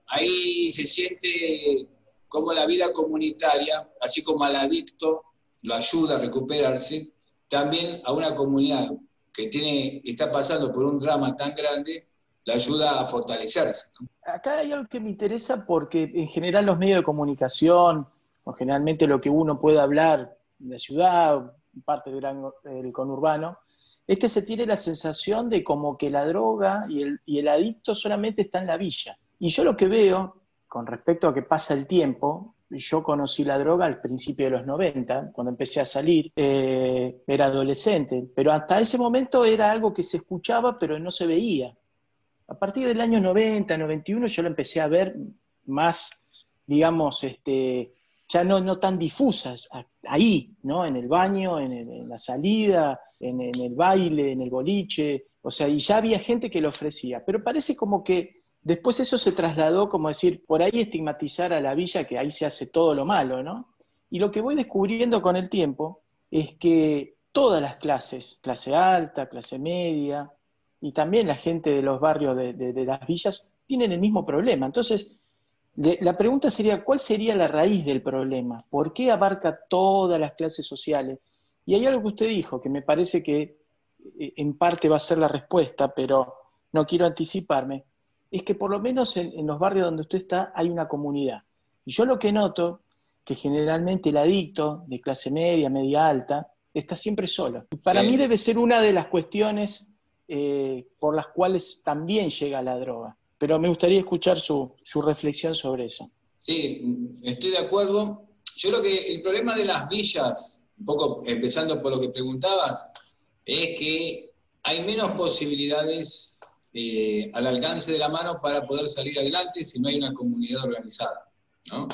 ahí se siente como la vida comunitaria, así como al adicto lo ayuda a recuperarse, también a una comunidad que tiene, está pasando por un drama tan grande, la ayuda a fortalecerse. Acá hay algo que me interesa porque en general los medios de comunicación, o generalmente lo que uno puede hablar en la ciudad, parte del conurbano, es que se tiene la sensación de como que la droga y el, y el adicto solamente está en la villa. Y yo lo que veo, con respecto a que pasa el tiempo, yo conocí la droga al principio de los 90, cuando empecé a salir, eh, era adolescente, pero hasta ese momento era algo que se escuchaba pero no se veía. A partir del año 90, 91 yo lo empecé a ver más, digamos, este, ya no, no tan difusas, ahí, ¿no? En el baño, en, la salida, en, en, el baile, en el boliche, o sea, y ya había gente que lo ofrecía, pero parece como que Después eso se trasladó como decir, por ahí estigmatizar a la villa, que ahí se hace todo lo malo, ¿no? Y lo que voy descubriendo con el tiempo es que todas las clases, clase alta, clase media, y también la gente de los barrios de, las villas, tienen el mismo problema. Entonces, la pregunta sería, ¿cuál sería la raíz del problema? ¿Por qué abarca todas las clases sociales? Y hay algo que usted dijo, que me parece que eh, en parte va a ser la respuesta, pero no quiero anticiparme, es que por lo menos en, los barrios donde usted está hay una comunidad. Y yo lo que noto, que generalmente el adicto de clase media, media alta, está siempre solo. para mí debe ser una de las cuestiones eh, por las cuales también llega la droga. Pero me gustaría escuchar su, su reflexión sobre eso. Sí, estoy de acuerdo. Yo creo que el problema de las villas, un poco empezando por lo que preguntabas, es que hay menos posibilidades eh, al alcance de la mano para poder salir adelante si no hay una comunidad organizada. ¿no?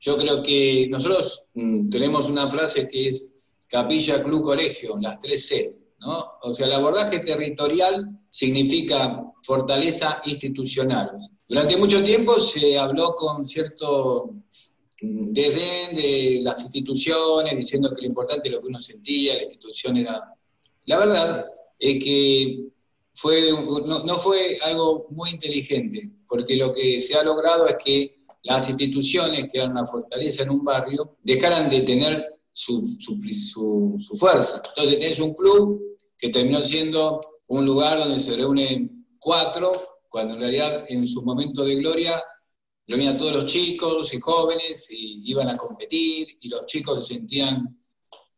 Yo creo que nosotros mm, tenemos una frase que es capilla, club, colegio, las tres C. ¿no? O sea, el abordaje territorial significa fortaleza institucional. Durante mucho tiempo se habló con cierto desdén de las instituciones, diciendo que lo importante es lo que uno sentía, la institución era... La verdad es que fue, no, fue algo muy inteligente, porque lo que se ha logrado es que las instituciones, que eran una fortaleza en un barrio, dejaran de tener su, fuerza. Entonces tenés un club que terminó siendo un lugar donde se reúnen cuatro, cuando en realidad en su momento de gloria reunían todos los chicos y jóvenes y iban a competir y los chicos se sentían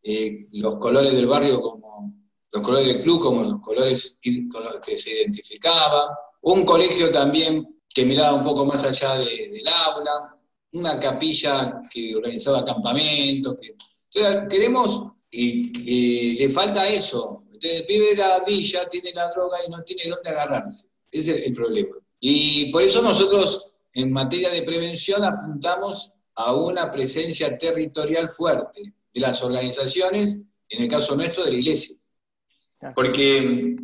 eh, los colores del barrio como los colores del club como los colores con los que se identificaba, un colegio también que miraba un poco más allá del aula, una capilla que organizaba campamentos. Que, entonces queremos, y, le falta eso. el pibe de la villa tiene la droga y no tiene dónde agarrarse. Ese es el problema. Y por eso nosotros en materia de prevención apuntamos a una presencia territorial fuerte de las organizaciones, en el caso nuestro de la iglesia. Porque mm,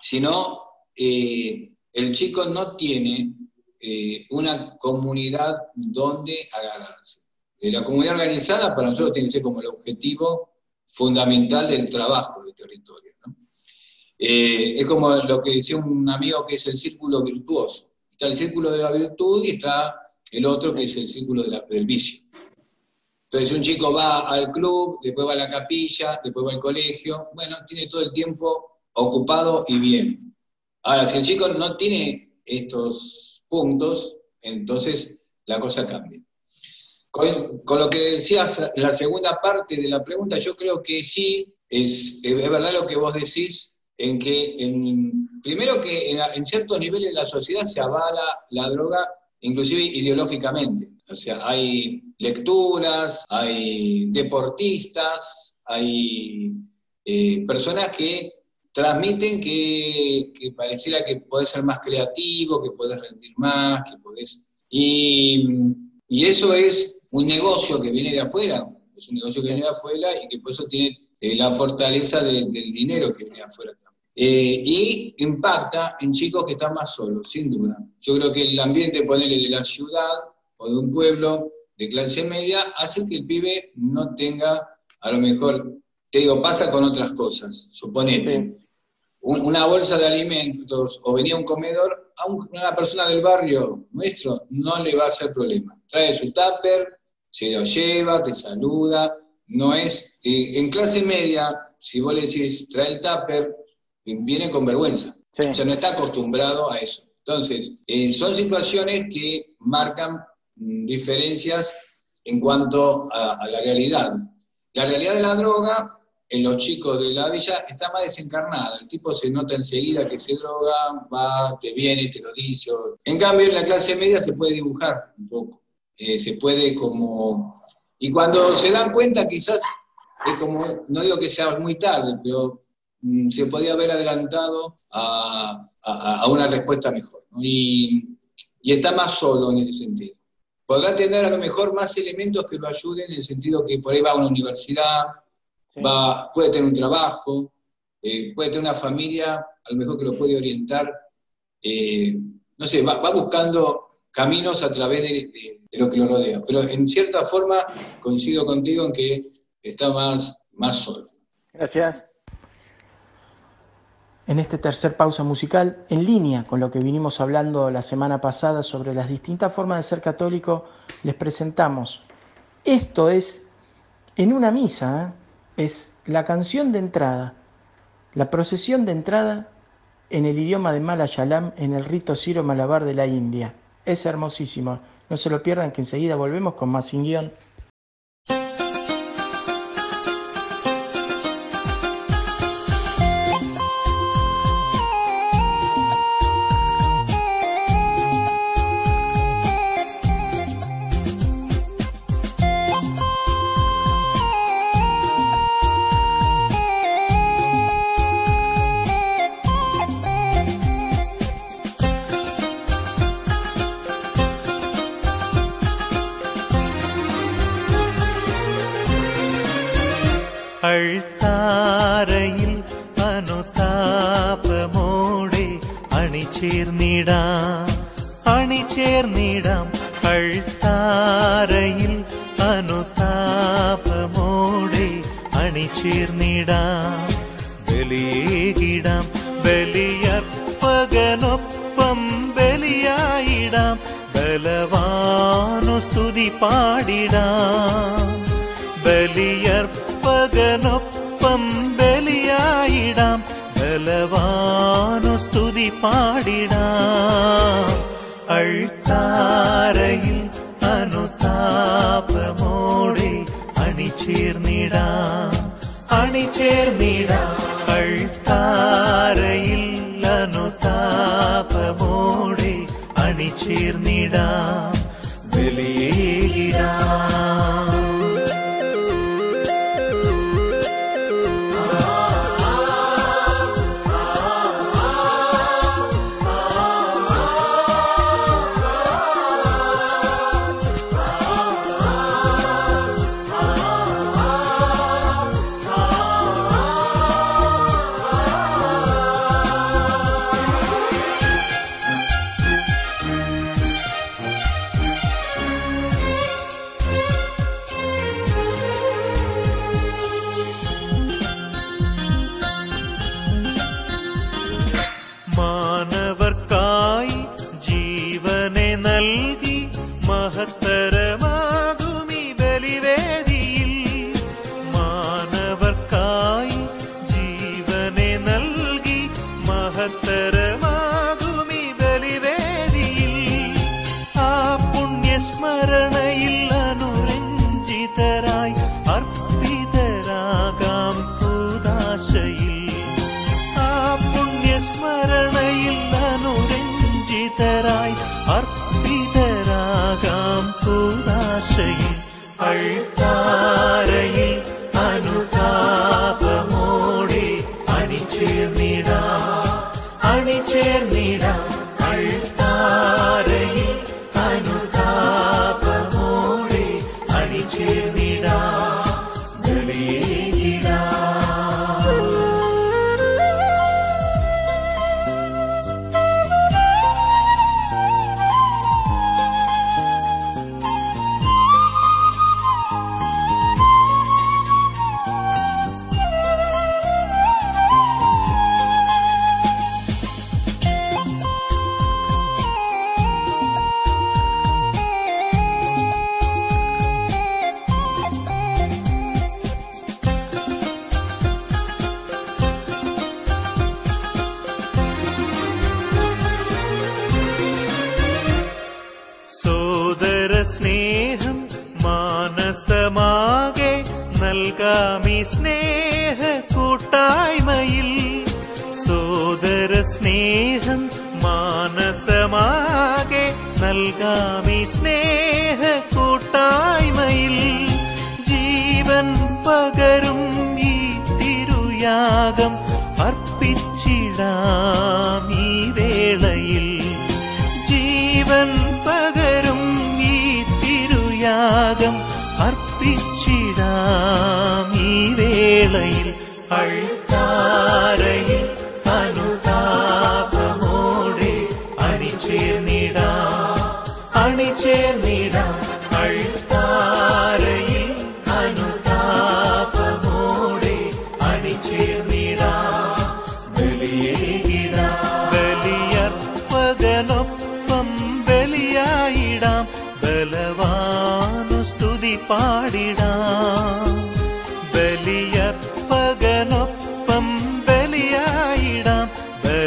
si no, eh, el chico no tiene eh, una comunidad donde agarrarse. Eh, la comunidad organizada para nosotros tiene que ser como el objetivo fundamental del trabajo del territorio. es como lo que decía un amigo que es el círculo virtuoso. Está el círculo de la virtud y está el otro que es el círculo del vicio. Entonces un chico va al club, después va a la capilla, después va al colegio, bueno, tiene todo el tiempo ocupado y bien. Ahora, si el chico no tiene estos puntos, entonces la cosa cambia. Con, lo que decías, la segunda parte de la pregunta, yo creo que sí, es, es verdad lo que vos decís, en que en, primero que en, en ciertos niveles de la sociedad se avala la droga, inclusive ideológicamente. O sea, hay lecturas, hay deportistas, hay eh, personas que transmiten que, pareciera que podés ser más creativo, que podés rendir más, que podés... Y, eso es un negocio que viene de afuera, es un negocio que viene de afuera y que por eso tiene eh, la fortaleza del dinero que viene de afuera. Eh, y impacta en chicos que están más solos, sin duda. Yo creo que el ambiente, ponerle de la ciudad o de un pueblo, de clase media hace que el pibe no tenga, a lo mejor, te digo, pasa con otras cosas. Suponete, una bolsa de alimentos o venía un comedor, a una persona del barrio nuestro no le va a hacer problema. Trae su tupper, se lo lleva, te saluda, no es... Eh, en clase media, si vos le decís, trae el tupper, viene con vergüenza. O sea, no está acostumbrado a eso. Entonces, eh, son situaciones que marcan mm, diferencias en cuanto a, la realidad. La realidad de la droga en los chicos de la villa está más desencarnada. El tipo se nota enseguida que se droga, va, te viene, te lo dice. En cambio, en la clase media se puede dibujar un poco. Eh, se puede como... Y cuando se dan cuenta, quizás es como, no digo que sea muy tarde, pero se podía haber adelantado a, una respuesta mejor. Y, está más solo en ese sentido. Podrá tener a lo mejor más elementos que lo ayuden en el sentido que por ahí va a una universidad, va, puede tener un trabajo, eh, puede tener una familia, a lo mejor que lo puede orientar. Eh, no sé, va, buscando caminos a través de, lo que lo rodea. Pero en cierta forma coincido contigo en que está más, más solo. Gracias. En este tercer pausa musical, en línea con lo que vinimos hablando la semana pasada sobre las distintas formas de ser católico, les presentamos. Esto es en una misa, ¿eh? es la canción de entrada, la procesión de entrada en el idioma de Malayalam en el rito Ciro Malabar de la India. Es hermosísimo. No se lo pierdan que enseguida volvemos con más sin guion.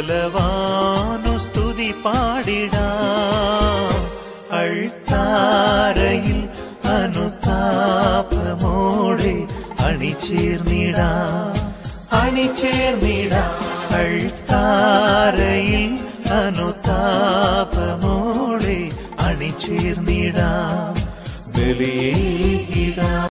ബലവാനു സ്തുതി പാടിടാം. അൾത്താരയിൽ അനുതാപമോടെ അണിചേർന്നിടാം. അണിചേർന്നിടാം. അൾത്താരയിൽ അനുതാപമോടെ അണിചേർന്നിടാം. ബലിയേകിടാം.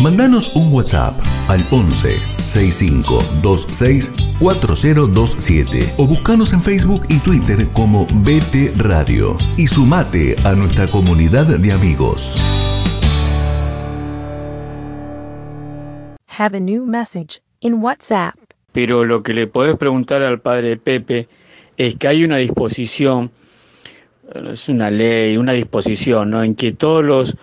Mandanos un WhatsApp al 11 6526 4027 o buscanos en Facebook y Twitter como BT Radio y sumate a nuestra comunidad de amigos. Have a new message in WhatsApp. Pero lo que le podés preguntar al padre Pepe es que hay una disposición, es una ley, una disposición, ¿no? En que todos los,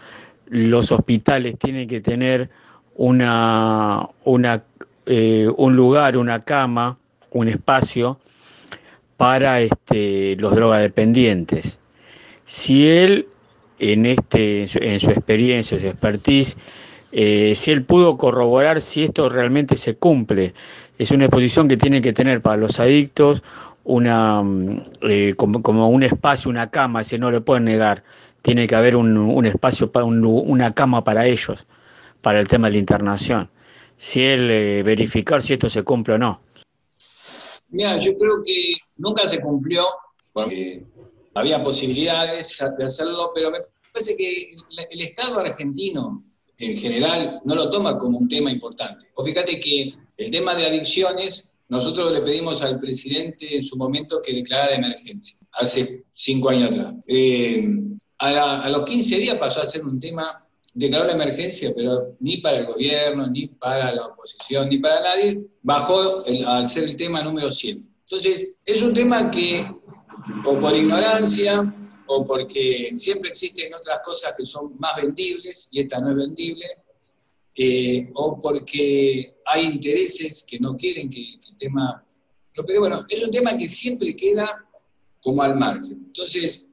los hospitales tienen que tener una, una, eh, un lugar, una cama, un espacio para este, los drogadependientes. Si él, en, este, en, su, en su experiencia, su expertise, eh, si él pudo corroborar si esto realmente se cumple, es una exposición que tiene que tener para los adictos una, eh, como, un espacio, una cama, si no le pueden negar, tiene que haber un, espacio, para un, una cama para ellos, para el tema de la internación. Si él eh, verificar si esto se cumple o no. Mira, yo creo que nunca se cumplió, porque había posibilidades de hacerlo, pero me parece que el Estado argentino en general no lo toma como un tema importante. O fíjate que el tema de adicciones, nosotros le pedimos al presidente en su momento que declarara de emergencia, hace cinco años atrás. Eh, a, la, a, los 15 días pasó a ser un tema, declaró la emergencia, pero ni para el gobierno, ni para la oposición, ni para nadie, bajó el, al ser el tema número 100. Entonces, es un tema que, o por ignorancia, o porque siempre existen otras cosas que son más vendibles y esta no es vendible, eh, o porque hay intereses que no quieren que, que el tema... Pero bueno, es un tema que siempre queda como al margen. Entonces,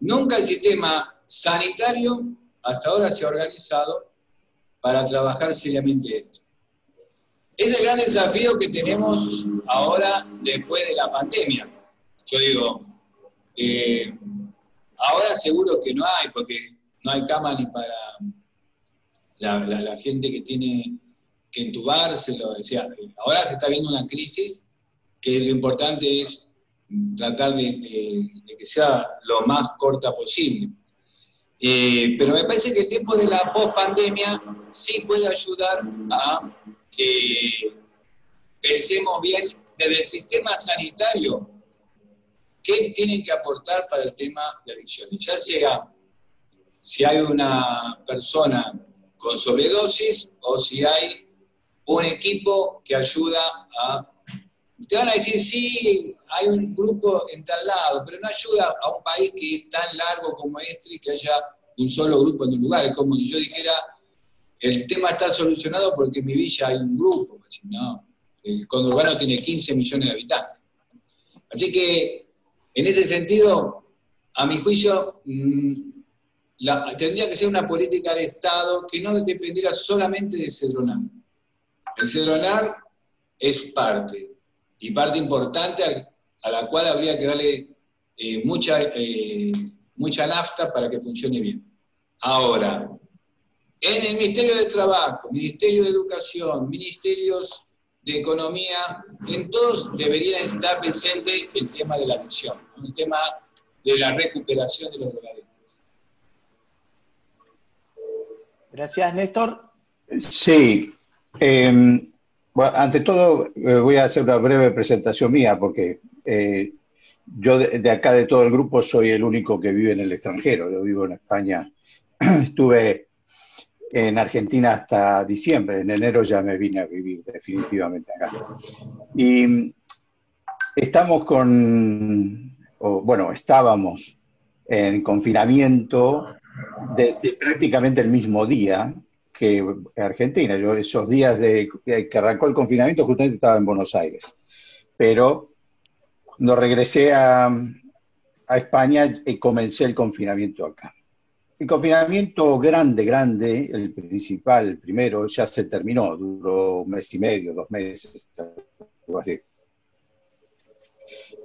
nunca el sistema sanitario hasta ahora se ha organizado para trabajar seriamente esto. Es el gran desafío que tenemos ahora después de la pandemia. Yo digo, eh, Ahora seguro que no hay, porque no hay cama ni para la, gente que tiene que entubarse. Lo decía. Ahora se está viendo una crisis que lo importante es tratar de, de, de que sea lo más corta posible. Eh, pero me parece que el tiempo de la post-pandemia sí puede ayudar a que pensemos bien desde el sistema sanitario qué tienen que aportar para el tema de adicciones. Ya sea si hay una persona con sobredosis o si hay un equipo que ayuda a... Te van a decir, sí, hay un grupo en tal lado, pero no ayuda a un país que es tan largo como este y que haya un solo grupo en un lugar. Es como si yo dijera, el tema está solucionado porque en mi villa hay un grupo. Así, no, el conurbano tiene 15 millones de habitantes. Así que en ese sentido, a mi juicio, la, tendría que ser una política de Estado que no dependiera solamente de Cedronar. El Cedronar es parte, y parte importante a, a la cual habría que darle eh, mucha, eh, mucha nafta para que funcione bien. Ahora, en el Ministerio de Trabajo, Ministerio de Educación, Ministerios de Economía, en todos debería estar presente el tema de la adicción, el tema de la recuperación de los drogadictos. Gracias, Néstor. Sí. eh, bueno, ante todo, eh, voy a hacer una breve presentación mía, porque eh, yo de, de acá de todo el grupo soy el único que vive en el extranjero. Yo vivo en España. Estuve en Argentina hasta diciembre. En enero ya me vine a vivir definitivamente acá. Y estamos con, o, bueno, estábamos en confinamiento desde prácticamente el mismo día que Argentina. Yo esos días de que arrancó el confinamiento justamente estaba en Buenos Aires. Pero cuando regresé a, a España y comencé el confinamiento acá. El confinamiento grande, grande, el principal, el primero, ya se terminó, duró un mes y medio, dos meses, algo así.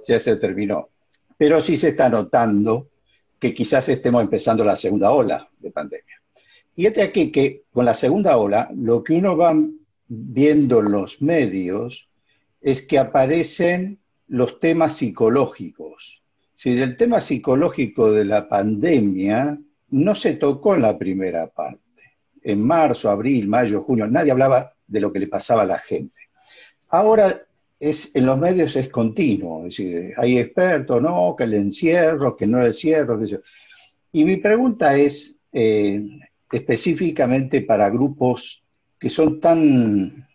Ya se terminó. Pero sí se está notando que quizás estemos empezando la segunda ola de pandemia. Y este aquí que con la segunda ola, lo que uno va viendo en los medios es que aparecen los temas psicológicos. Si del tema psicológico de la pandemia no se tocó en la primera parte. En marzo, abril, mayo, junio, nadie hablaba de lo que le pasaba a la gente. Ahora es, en los medios es continuo, es decir, hay expertos, no, que el encierro, que no el encierro. Y mi pregunta es eh, específicamente para grupos que son tan,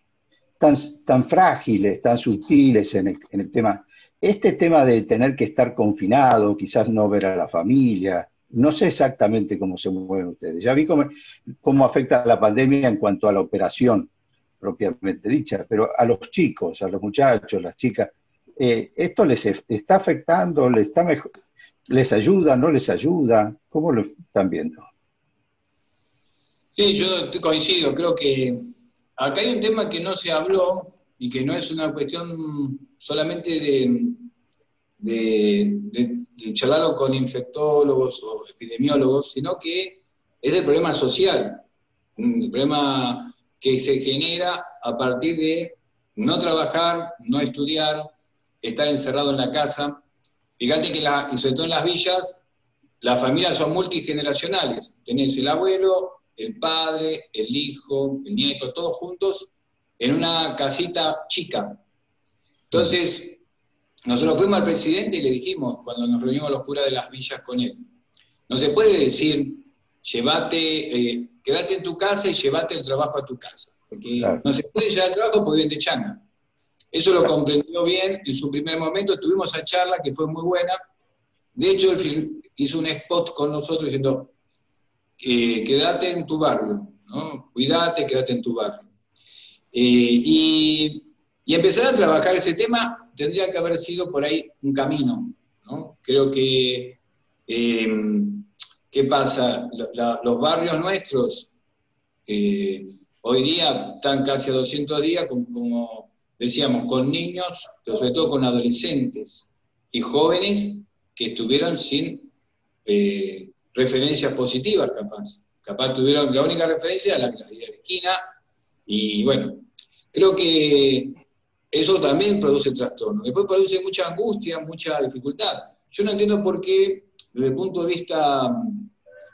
tan, tan frágiles, tan sutiles en el, tema. Este tema de tener que estar confinado, quizás no ver a la familia, no sé exactamente cómo se mueven ustedes. Ya vi cómo, cómo, afecta la pandemia en cuanto a la operación propiamente dicha, pero a los chicos, a los muchachos, las chicas, eh, ¿esto les está afectando? ¿Les, está mejor, ¿Les ayuda? ¿No les ayuda? ¿Cómo lo están viendo? Sí, yo coincido. Creo que acá hay un tema que no se habló y que no es una cuestión solamente de, charlarlo con infectólogos o epidemiólogos, sino que es el problema social, el problema que se genera a partir de no trabajar, no estudiar, estar encerrado en la casa. Fíjate que, la, sobre todo en las villas, las familias son multigeneracionales. Tenés el abuelo, el padre, el hijo, el nieto, todos juntos en una casita chica. Entonces, nosotros fuimos al presidente y le dijimos, cuando nos reunimos los curas de las villas con él, no se puede decir, llévate, eh, quédate en tu casa y llévate el trabajo a tu casa, porque claro. no se puede llevar el trabajo porque viene de changa. Eso lo comprendió bien en su primer momento, tuvimos esa charla que fue muy buena. De hecho, él hizo un spot con nosotros diciendo, eh, quédate en tu barrio, ¿no? cuídate, quédate en tu barrio. Eh, y, y empezar a trabajar ese tema tendría que haber sido por ahí un camino. ¿no? Creo que, eh, ¿qué pasa? Los barrios nuestros eh, hoy día están casi a 200 días, como, decíamos, con niños, pero sobre todo con adolescentes y jóvenes que estuvieron sin referencias positivas, capaz. Capaz tuvieron la única referencia la, la, la esquina, y bueno, creo que eso también produce trastorno. Después produce mucha angustia, mucha dificultad. Yo no entiendo por qué, desde el punto de vista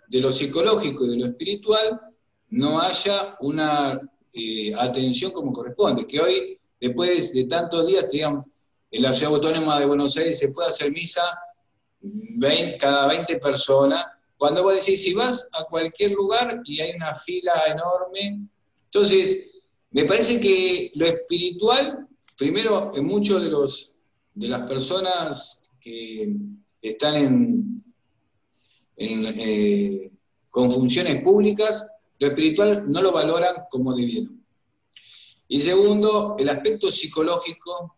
de lo psicológico y de lo espiritual, no haya una eh, atención como corresponde. Que hoy, después de tantos días, digamos, en la ciudad autónoma de Buenos Aires se puede hacer misa 20, cada 20 personas. Cuando vos decís, si vas a cualquier lugar y hay una fila enorme, entonces me parece que lo espiritual primero, en muchos de, de las personas que están eh, con funciones públicas, lo espiritual no lo valoran como debieron. Y segundo, el aspecto psicológico,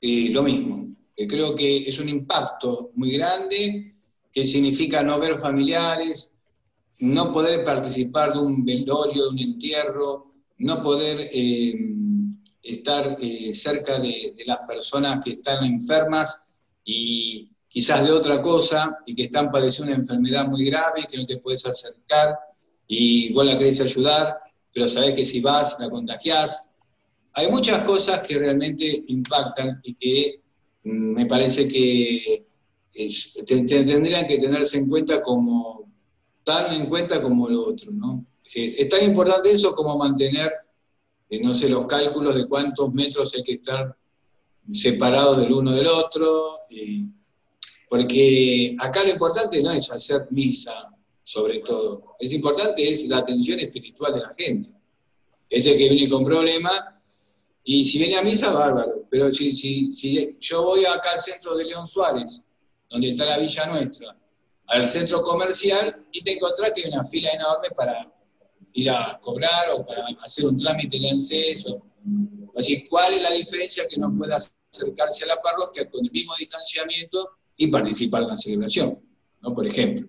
eh, lo mismo. Que creo que es un impacto muy grande, que significa no ver familiares, no poder participar de un velorio, de un entierro, no poder... Eh, estar eh, cerca de, de, las personas que están enfermas y quizás de otra cosa y que están padeciendo una enfermedad muy grave, que no te puedes acercar y vos la querés ayudar, pero sabés que si vas la contagiás. Hay muchas cosas que realmente impactan y que mm, me parece que es- te- te- tendrían que tenerse en cuenta como tan en cuenta como lo otro, ¿no? Es, es tan importante eso como mantener, eh, no sé, los cálculos de cuántos metros hay que estar separados del uno del otro, y- porque acá lo importante no es hacer misa, sobre todo, es importante es la atención espiritual de la gente. Ese que viene con problemas, y si viene a misa, bárbaro, pero si, si, si yo voy acá al centro de León Suárez, donde está la villa nuestra, al centro comercial, y te encontrás que hay una fila enorme para ir a cobrar o para hacer un trámite de ANSES. O, así, ¿cuál es la diferencia que no pueda acercarse a la parroquia con el mismo distanciamiento y participar en la celebración? ¿no? Por ejemplo.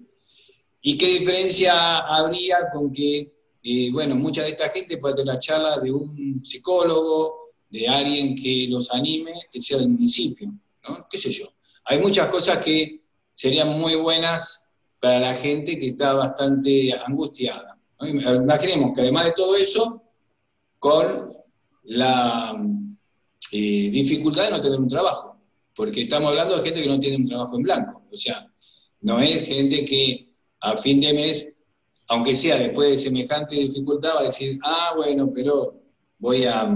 ¿Y qué diferencia habría con que, eh, bueno, mucha de esta gente puede tener la charla de un psicólogo, de alguien que los anime, que sea del municipio, ¿no? ¿Qué sé yo? Hay muchas cosas que serían muy buenas para la gente que está bastante angustiada. Imaginemos que además de todo eso, con la eh, dificultad de no tener un trabajo, porque estamos hablando de gente que no tiene un trabajo en blanco, o sea, no es gente que a fin de mes, aunque sea después de semejante dificultad, va a decir, ah, bueno, pero voy a,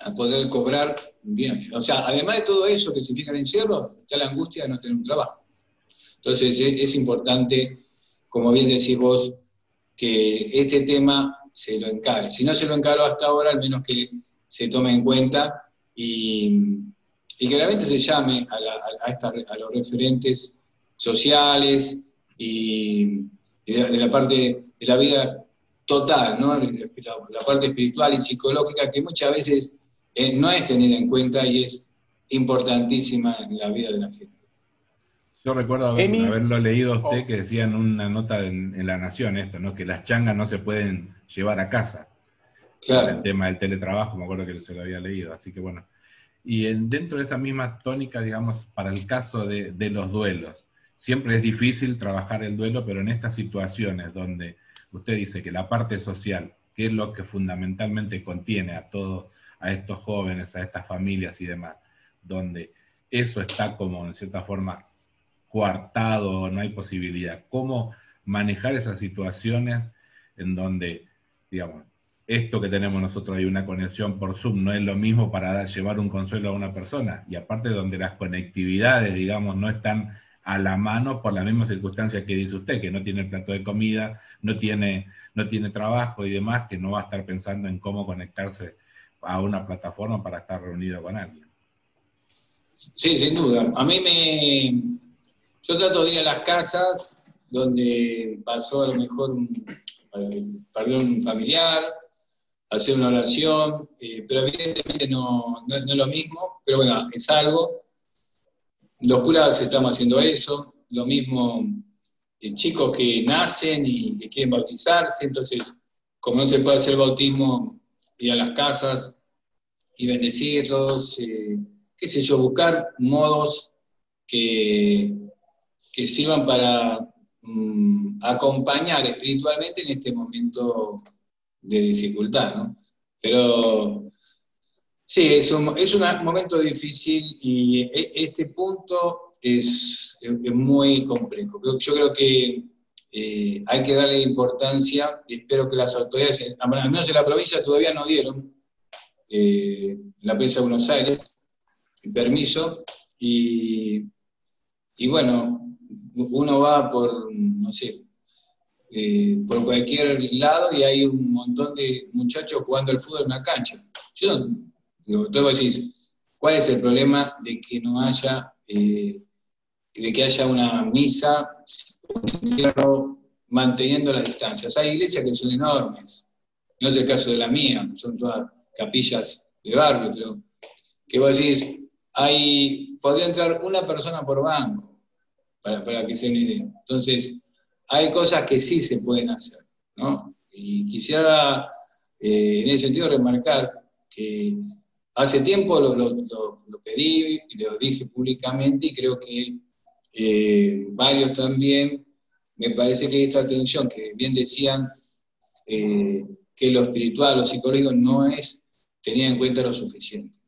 a poder cobrar bien. O sea, además de todo eso que significa el encierro, está la angustia de no tener un trabajo. Entonces es, importante, como bien decís vos, que este tema se lo encare. Si no se lo encaró hasta ahora, al menos que se tome en cuenta y, que realmente se llame a, la- a los referentes sociales y, de, la parte de la vida total, ¿no? la parte espiritual y psicológica que muchas veces eh, no es tenida en cuenta y es importantísima en la vida de la gente. Yo recuerdo haber- Emi. haberlo leído a usted Oh. que decía en una nota en, en La Nación esto, ¿no? Que las changas no se pueden llevar a casa. Claro. El tema del teletrabajo, me acuerdo que se lo había leído, así que bueno. Y en- dentro de esa misma tónica, digamos, para el caso de, de los duelos, siempre es difícil trabajar el duelo, pero en estas situaciones donde usted dice que la parte social, que es lo que fundamentalmente contiene a todos, a estos jóvenes, a estas familias y demás, donde eso está como en cierta forma coartado, no hay posibilidad. ¿Cómo manejar esas situaciones en donde, digamos, esto que tenemos nosotros hay una conexión por Zoom, no es lo mismo para llevar un consuelo a una persona, y aparte donde las conectividades, digamos, no están a la mano por las mismas circunstancias que dice usted, que no tiene el plato de comida, no tiene, no tiene trabajo y demás, que no va a estar pensando en cómo conectarse a una plataforma para estar reunido con alguien. Sí, sin duda. A mí me... Yo trato de ir a las casas donde pasó a lo mejor un, perdió un familiar, hacer una oración, eh, pero evidentemente no, no- no es lo mismo, pero bueno, es algo. Los curas estamos haciendo eso, lo mismo eh, chicos que nacen y que quieren bautizarse, entonces, como no se puede hacer bautismo, ir a las casas y bendecirlos, eh, qué sé yo, buscar modos que, que sirvan para mm, acompañar espiritualmente en este momento de dificultad, ¿no? Pero sí, es un, es un momento difícil y e- este punto es, es- muy complejo. Yo creo que eh, hay que darle importancia espero que las autoridades, al menos en la provincia todavía no dieron, eh, la provincia de Buenos Aires, permiso y, y bueno, uno va por, no sé, eh, por cualquier lado y hay un montón de muchachos jugando al fútbol en una cancha. Yo digo, tú decís, ¿cuál es el problema de que no haya, de que haya una misa, manteniendo las distancias? Hay iglesias que son enormes, no es el caso de la mía, son todas capillas de barrio, pero que vos decís, hay, podría entrar una persona por banco, para, para que se den idea. Entonces, hay cosas que sí se pueden hacer, ¿no? Y quisiera, eh, en ese sentido, remarcar que hace tiempo lo, lo- lo- lo pedí y lo dije públicamente y creo que eh, varios también, me parece que esta atención, que bien decían eh, que lo espiritual, lo psicológico no es tenía en cuenta lo suficiente.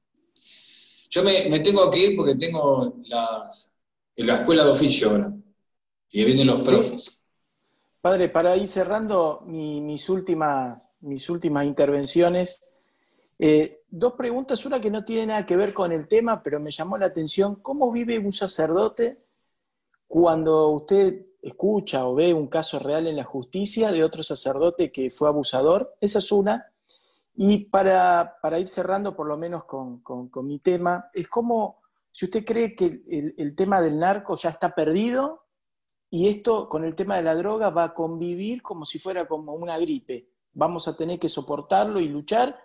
Yo me, me tengo que ir porque tengo las, la escuela de oficio ahora, y vienen los profes. Padre, para ir cerrando mi- mis, últimas, mis últimas intervenciones, eh, dos preguntas, una que no tiene nada que ver con el tema, pero me llamó la atención. ¿Cómo vive un sacerdote cuando usted escucha o ve un caso real en la justicia de otro sacerdote que fue abusador? Esa es una. Y para, para ir cerrando, por lo menos con, con- mi tema, es como si usted cree que el, el tema del narco ya está perdido y esto con el tema de la droga va a convivir como si fuera como una gripe. Vamos a tener que soportarlo y luchar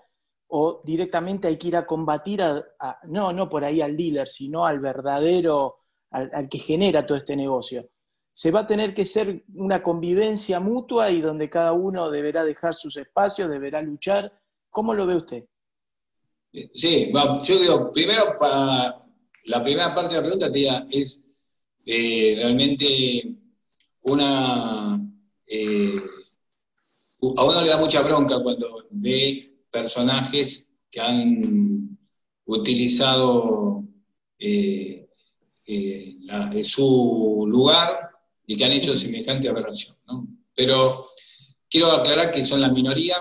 o directamente hay que ir a combatir, a- no, no por ahí al dealer, sino al verdadero, al, que genera todo este negocio. Se va a tener que ser una convivencia mutua y donde cada uno deberá dejar sus espacios, deberá luchar. ¿Cómo lo ve usted? Sí, yo digo, primero para la primera parte de la pregunta, tía, es eh, realmente una... eh, a uno le da mucha bronca cuando ve personajes que han utilizado eh, eh, la- eh, su lugar y que han hecho semejante aberración. ¿no? Pero quiero aclarar que son la minoría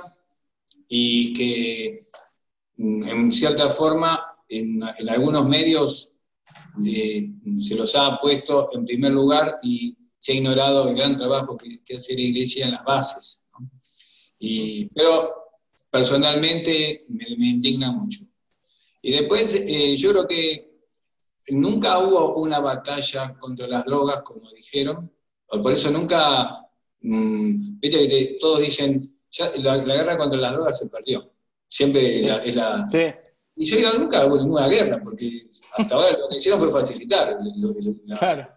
y que mm, en cierta forma en, en algunos medios eh, se los ha puesto en primer lugar y se ha ignorado el gran trabajo que, que hace la iglesia en las bases. ¿no? Y, pero personalmente me, me indigna mucho. Y después eh, yo creo que nunca hubo una batalla contra las drogas, como dijeron, por eso nunca, mm, viste que todos dicen, ya la, la guerra contra las drogas se perdió. Siempre la- es la... Y yo digo, nunca hubo ninguna guerra, porque hasta ahora lo que hicieron fue facilitar. lo- lo- la- Claro.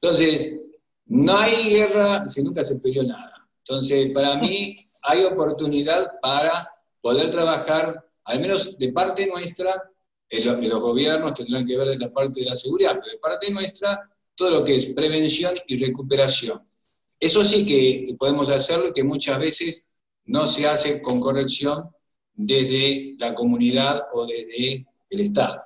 Entonces, no hay guerra si nunca se peleó nada. Entonces, para mí hay oportunidad para poder trabajar, al menos de parte nuestra, los gobiernos tendrán que ver la parte de la seguridad, pero de parte nuestra, todo lo que es prevención y recuperación. Eso sí que podemos hacerlo y que muchas veces no se hace con corrección desde la comunidad o desde el Estado.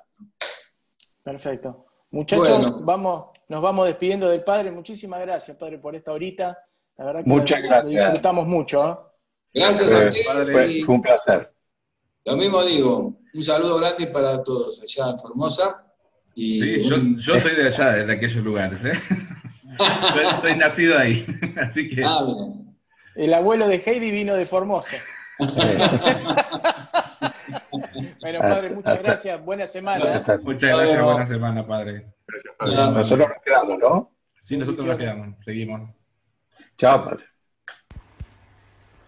Perfecto. Muchachos, Bueno. vamos, nos vamos despidiendo del padre. Muchísimas gracias, padre, por esta horita. La verdad que Muchas lo- gracias. lo disfrutamos mucho. ¿eh? Gracias a ustedes fue un placer. Lo mismo digo, un saludo grande para todos allá en Formosa. Y Sí, yo, un- yo soy de allá, de aquellos lugares, ¿eh? Soy, soy nacido ahí, así que... Ah. El abuelo de Heidi vino de Formosa. bueno, padre, muchas Hasta- gracias. Buena semana. hasta- Muchas gracias, Bueno. buena semana, padre. Nosotros nos quedamos, ¿no? Sí, nosotros nos quedamos, seguimos. Chao, padre.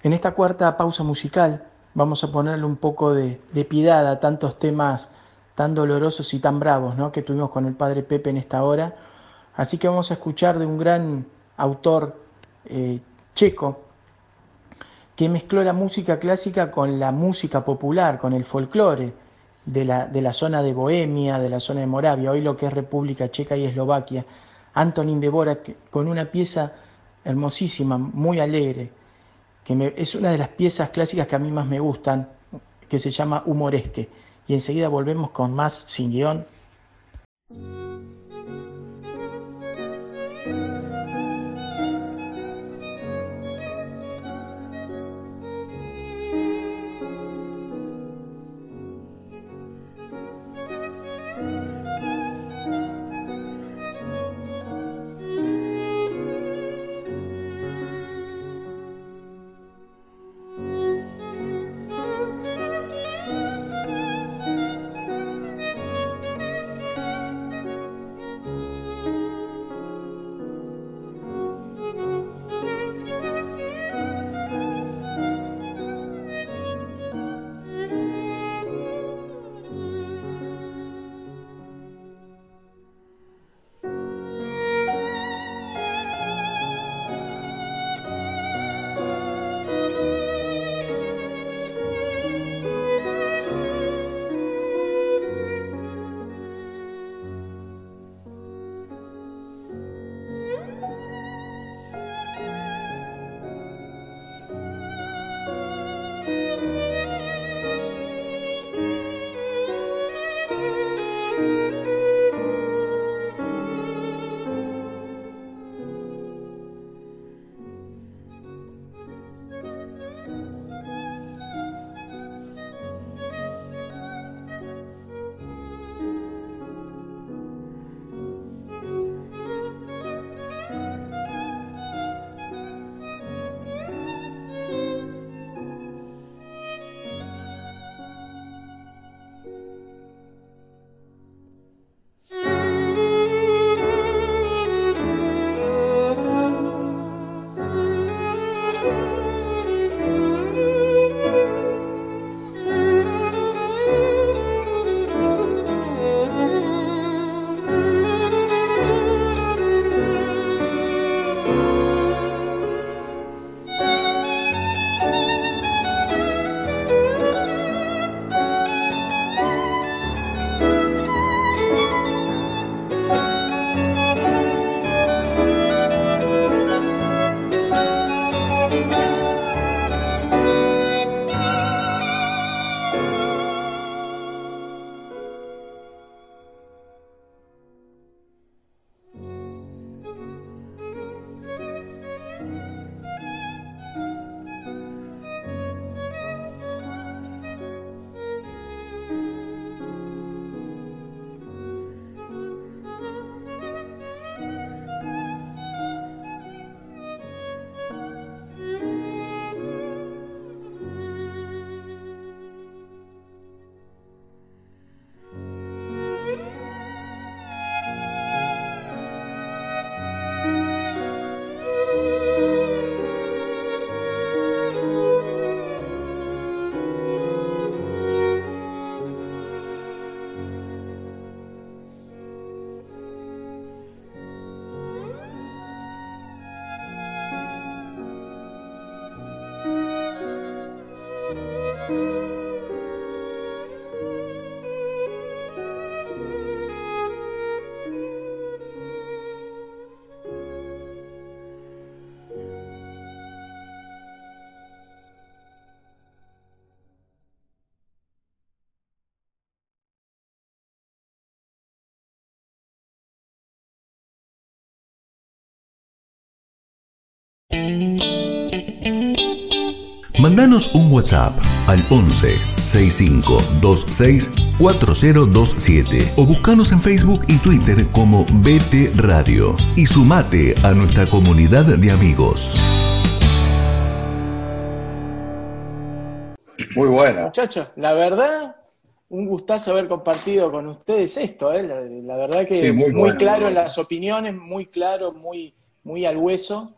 En esta cuarta pausa musical vamos a ponerle un poco de, de piedad a tantos temas tan dolorosos y tan bravos ¿no? que tuvimos con el padre Pepe en esta hora. Así que vamos a escuchar de un gran autor eh, checo que mezcló la música clásica con la música popular, con el folclore de la, de la zona de Bohemia, de la zona de Moravia, hoy lo que es República Checa y Eslovaquia. Antonín Dvorak con una pieza hermosísima, muy alegre, que me- es una de las piezas clásicas que a mí más me gustan, que se llama Humoresque. Y enseguida volvemos con más sin guion. Mandanos un WhatsApp al 11 65 26 4027 o buscanos en Facebook y Twitter como BT Radio y sumate a nuestra comunidad de amigos. Muy buena. Muchachos, la verdad, un gustazo haber compartido con ustedes esto, ¿eh? la, la verdad que Sí, muy muy, bueno, claro muy bueno. las opiniones, muy claro, muy, muy al hueso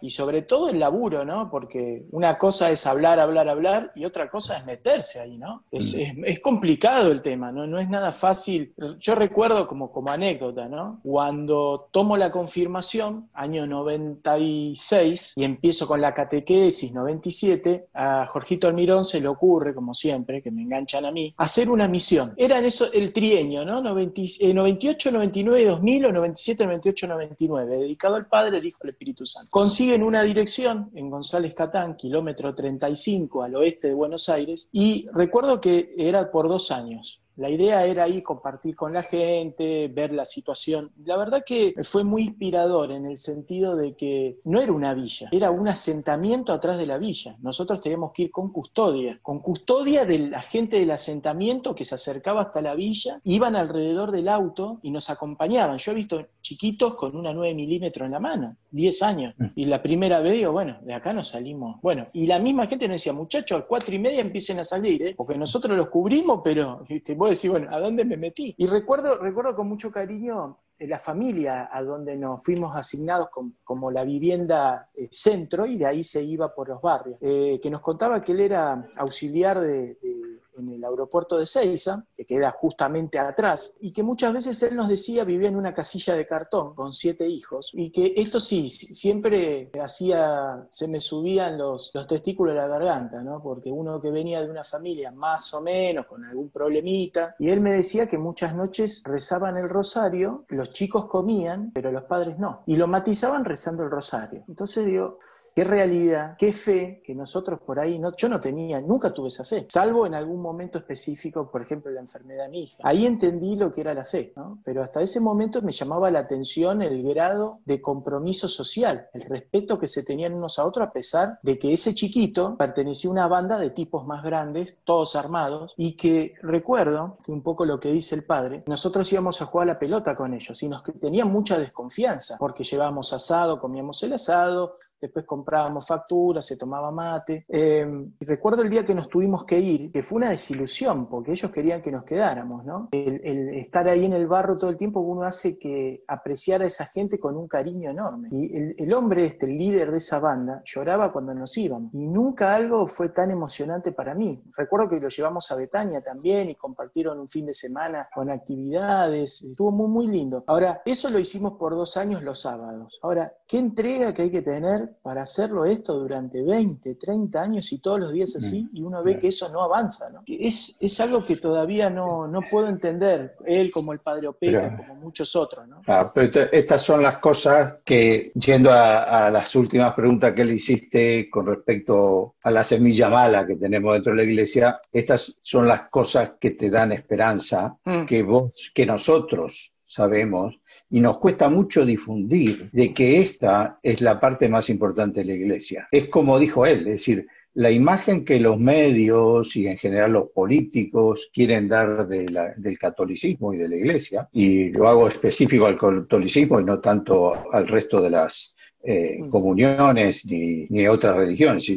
y sobre todo el laburo, ¿no? Porque una cosa es hablar, hablar, hablar y otra cosa es meterse ahí, ¿no? Es, Mm. es- es complicado el tema, ¿no? No es nada fácil. Yo recuerdo como, como anécdota, ¿no? Cuando tomo la confirmación, año 96, y empiezo con la catequesis 97, a Jorgito Almirón se le ocurre, como siempre, que me enganchan a mí, hacer una misión. Era en eso el trienio, ¿no? 90 eh, 98, 99, 2000 o 97, 98, 99, dedicado al Padre, el Hijo al Espíritu Santo. Consiguen una dirección en González Catán, kilómetro 35 al oeste de Buenos Aires, y recuerdo que era por dos años. La idea era ahí compartir con la gente, ver la situación. La verdad que fue muy inspirador en el sentido de que no era una villa, era un asentamiento atrás de la villa. Nosotros teníamos que ir con custodia, con custodia de la gente del asentamiento que se acercaba hasta la villa, iban alrededor del auto y nos acompañaban. Yo he visto chiquitos con una 9 milímetros en la mano, 10 años. Y la primera vez digo, bueno, de acá nos salimos. Bueno, y la misma gente nos decía, muchachos, a cuatro y media empiecen a salir, ¿eh? porque nosotros los cubrimos, pero ¿viste? Vos bueno, ¿a dónde me metí? Y recuerdo, recuerdo con mucho cariño eh, la familia a donde nos fuimos asignados com- como la vivienda eh, centro y de ahí se iba por los barrios, eh, que nos contaba que él era auxiliar de- de en el aeropuerto de Ceiza, que queda justamente atrás, y que muchas veces él nos decía vivía en una casilla de cartón con siete hijos, y que esto sí, si- siempre hacía, se me subían los, los testículos de la garganta, ¿no? Porque uno que venía de una familia más o menos con algún problemita, y él me decía que muchas noches rezaban el rosario, los chicos comían, pero los padres no, y lo matizaban rezando el rosario. Entonces digo, qué realidad, qué fe que nosotros por ahí, no, yo no tenía, nunca tuve esa fe, salvo en algún momento específico, por ejemplo, la enfermedad de mi hija. Ahí entendí lo que era la fe, ¿no? Pero hasta ese momento me llamaba la atención el grado de compromiso social, el respeto que se tenían unos a otros a pesar de que ese chiquito pertenecía a una banda de tipos más grandes, todos armados, y que recuerdo que un poco lo que dice el padre, nosotros íbamos a jugar a la pelota con ellos y nos tenían mucha desconfianza, porque llevábamos asado, comíamos el asado, después comprábamos facturas, se tomaba mate. Eh, recuerdo el día que nos tuvimos que ir, que fue una desilusión, porque ellos querían que nos quedáramos, ¿no? El, el estar ahí en el barro todo el tiempo, uno hace que apreciar a esa gente con un cariño enorme. Y el, el hombre este, el líder de esa banda, lloraba cuando nos íbamos. Y nunca algo fue tan emocionante para mí. Recuerdo que lo llevamos a Betania también y compartieron un fin de semana con actividades. Estuvo muy, muy lindo. Ahora, eso lo hicimos por dos años los sábados. Ahora, ¿qué entrega que hay que tener para hacerlo esto durante 20, 30 años y todos los días así? Y uno ve que eso no avanza, ¿no? Es, es algo que todavía no, no puedo entender, él como el padre Opeca, Pero- como muchos otros, ¿no? Ah, pero esta- estas son las cosas que, yendo a, a las últimas preguntas que le hiciste con respecto a la semilla mala que tenemos dentro de la iglesia, estas son las cosas que te dan esperanza, Mm. que vos, que nosotros sabemos y nos cuesta mucho difundir de que esta es la parte más importante de la iglesia. Es como dijo él, es decir, la imagen que los medios y en general los políticos quieren dar del catolicismo y de la iglesia, y lo hago específico al catolicismo y no tanto al resto de las eh, comuniones ni, ni otras religiones,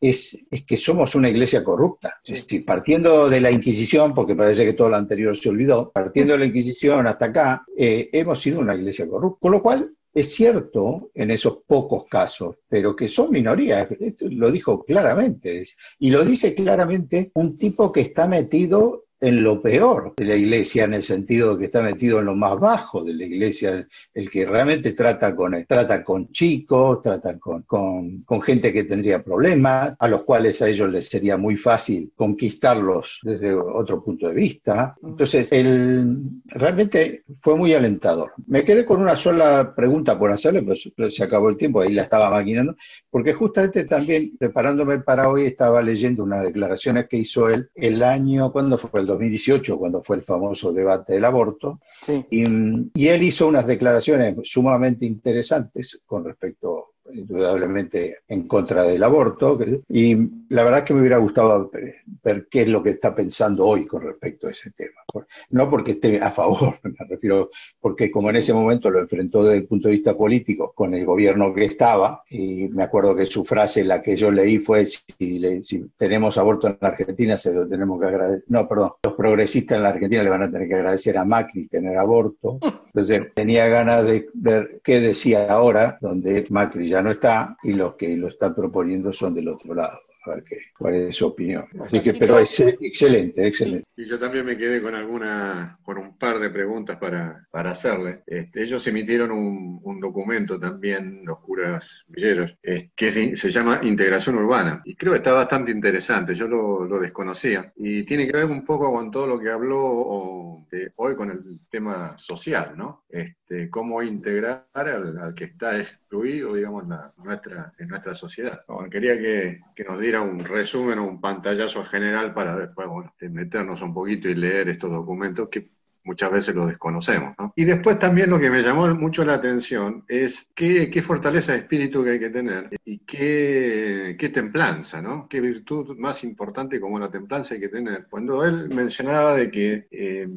es, es que somos una iglesia corrupta. Es decir, partiendo de la Inquisición, porque parece que todo lo anterior se olvidó, partiendo de la Inquisición hasta acá, eh, hemos sido una iglesia corrupta. Con lo cual, es cierto en esos pocos casos, pero que son minorías. Lo dijo claramente. Y lo dice claramente un tipo que está metido en lo peor de la iglesia, en el sentido de que está metido en lo más bajo de la iglesia, el, que realmente trata con, trata con chicos, trata con, con, gente que tendría problemas, a los cuales a ellos les sería muy fácil conquistarlos desde otro punto de vista. Entonces, el, realmente fue muy alentador. Me quedé con una sola pregunta por hacerle, pues se acabó el tiempo, ahí la estaba maquinando, porque justamente también preparándome para hoy estaba leyendo unas declaraciones que hizo él el año, ¿cuándo fue? El 2018, cuando fue el famoso debate del aborto. Sí. Y, y él hizo unas declaraciones sumamente interesantes con respecto indudablemente en contra del aborto, y la verdad que me hubiera gustado ver qué es lo que está pensando hoy con respecto a ese tema. No porque esté a favor, me refiero, porque como en ese momento lo enfrentó desde el punto de vista político con el gobierno que estaba, y me acuerdo que su frase, la que yo leí, fue, si, si tenemos aborto en la Argentina, se lo tenemos que agradecer, no, perdón, los progresistas en la Argentina le van a tener que agradecer a Macri tener aborto. Entonces tenía ganas de ver qué decía ahora, donde Macri ya no está y los que lo están proponiendo son del otro lado a ver qué, cuál es su opinión. Así que, pero es excelente, excelente. Y yo también me quedé con alguna, con un par de preguntas para, para hacerle. Este, ellos emitieron un, un, documento también, los curas villeros, que se llama Integración Urbana. Y creo que está bastante interesante, yo lo, lo, desconocía. Y tiene que ver un poco con todo lo que habló hoy con el tema social, ¿no? Este, cómo integrar al, que está excluido, digamos, la, nuestra, en nuestra sociedad. Quería que, nos diera un resumen o un pantallazo general para después bueno, meternos un poquito y leer estos documentos muchas veces los desconocemos. ¿no? Y después también lo que me llamó mucho la atención es qué, qué fortaleza de espíritu que hay que tener y qué, qué, templanza, ¿no? qué virtud más importante como la templanza hay que tener. Cuando él mencionaba de que eh,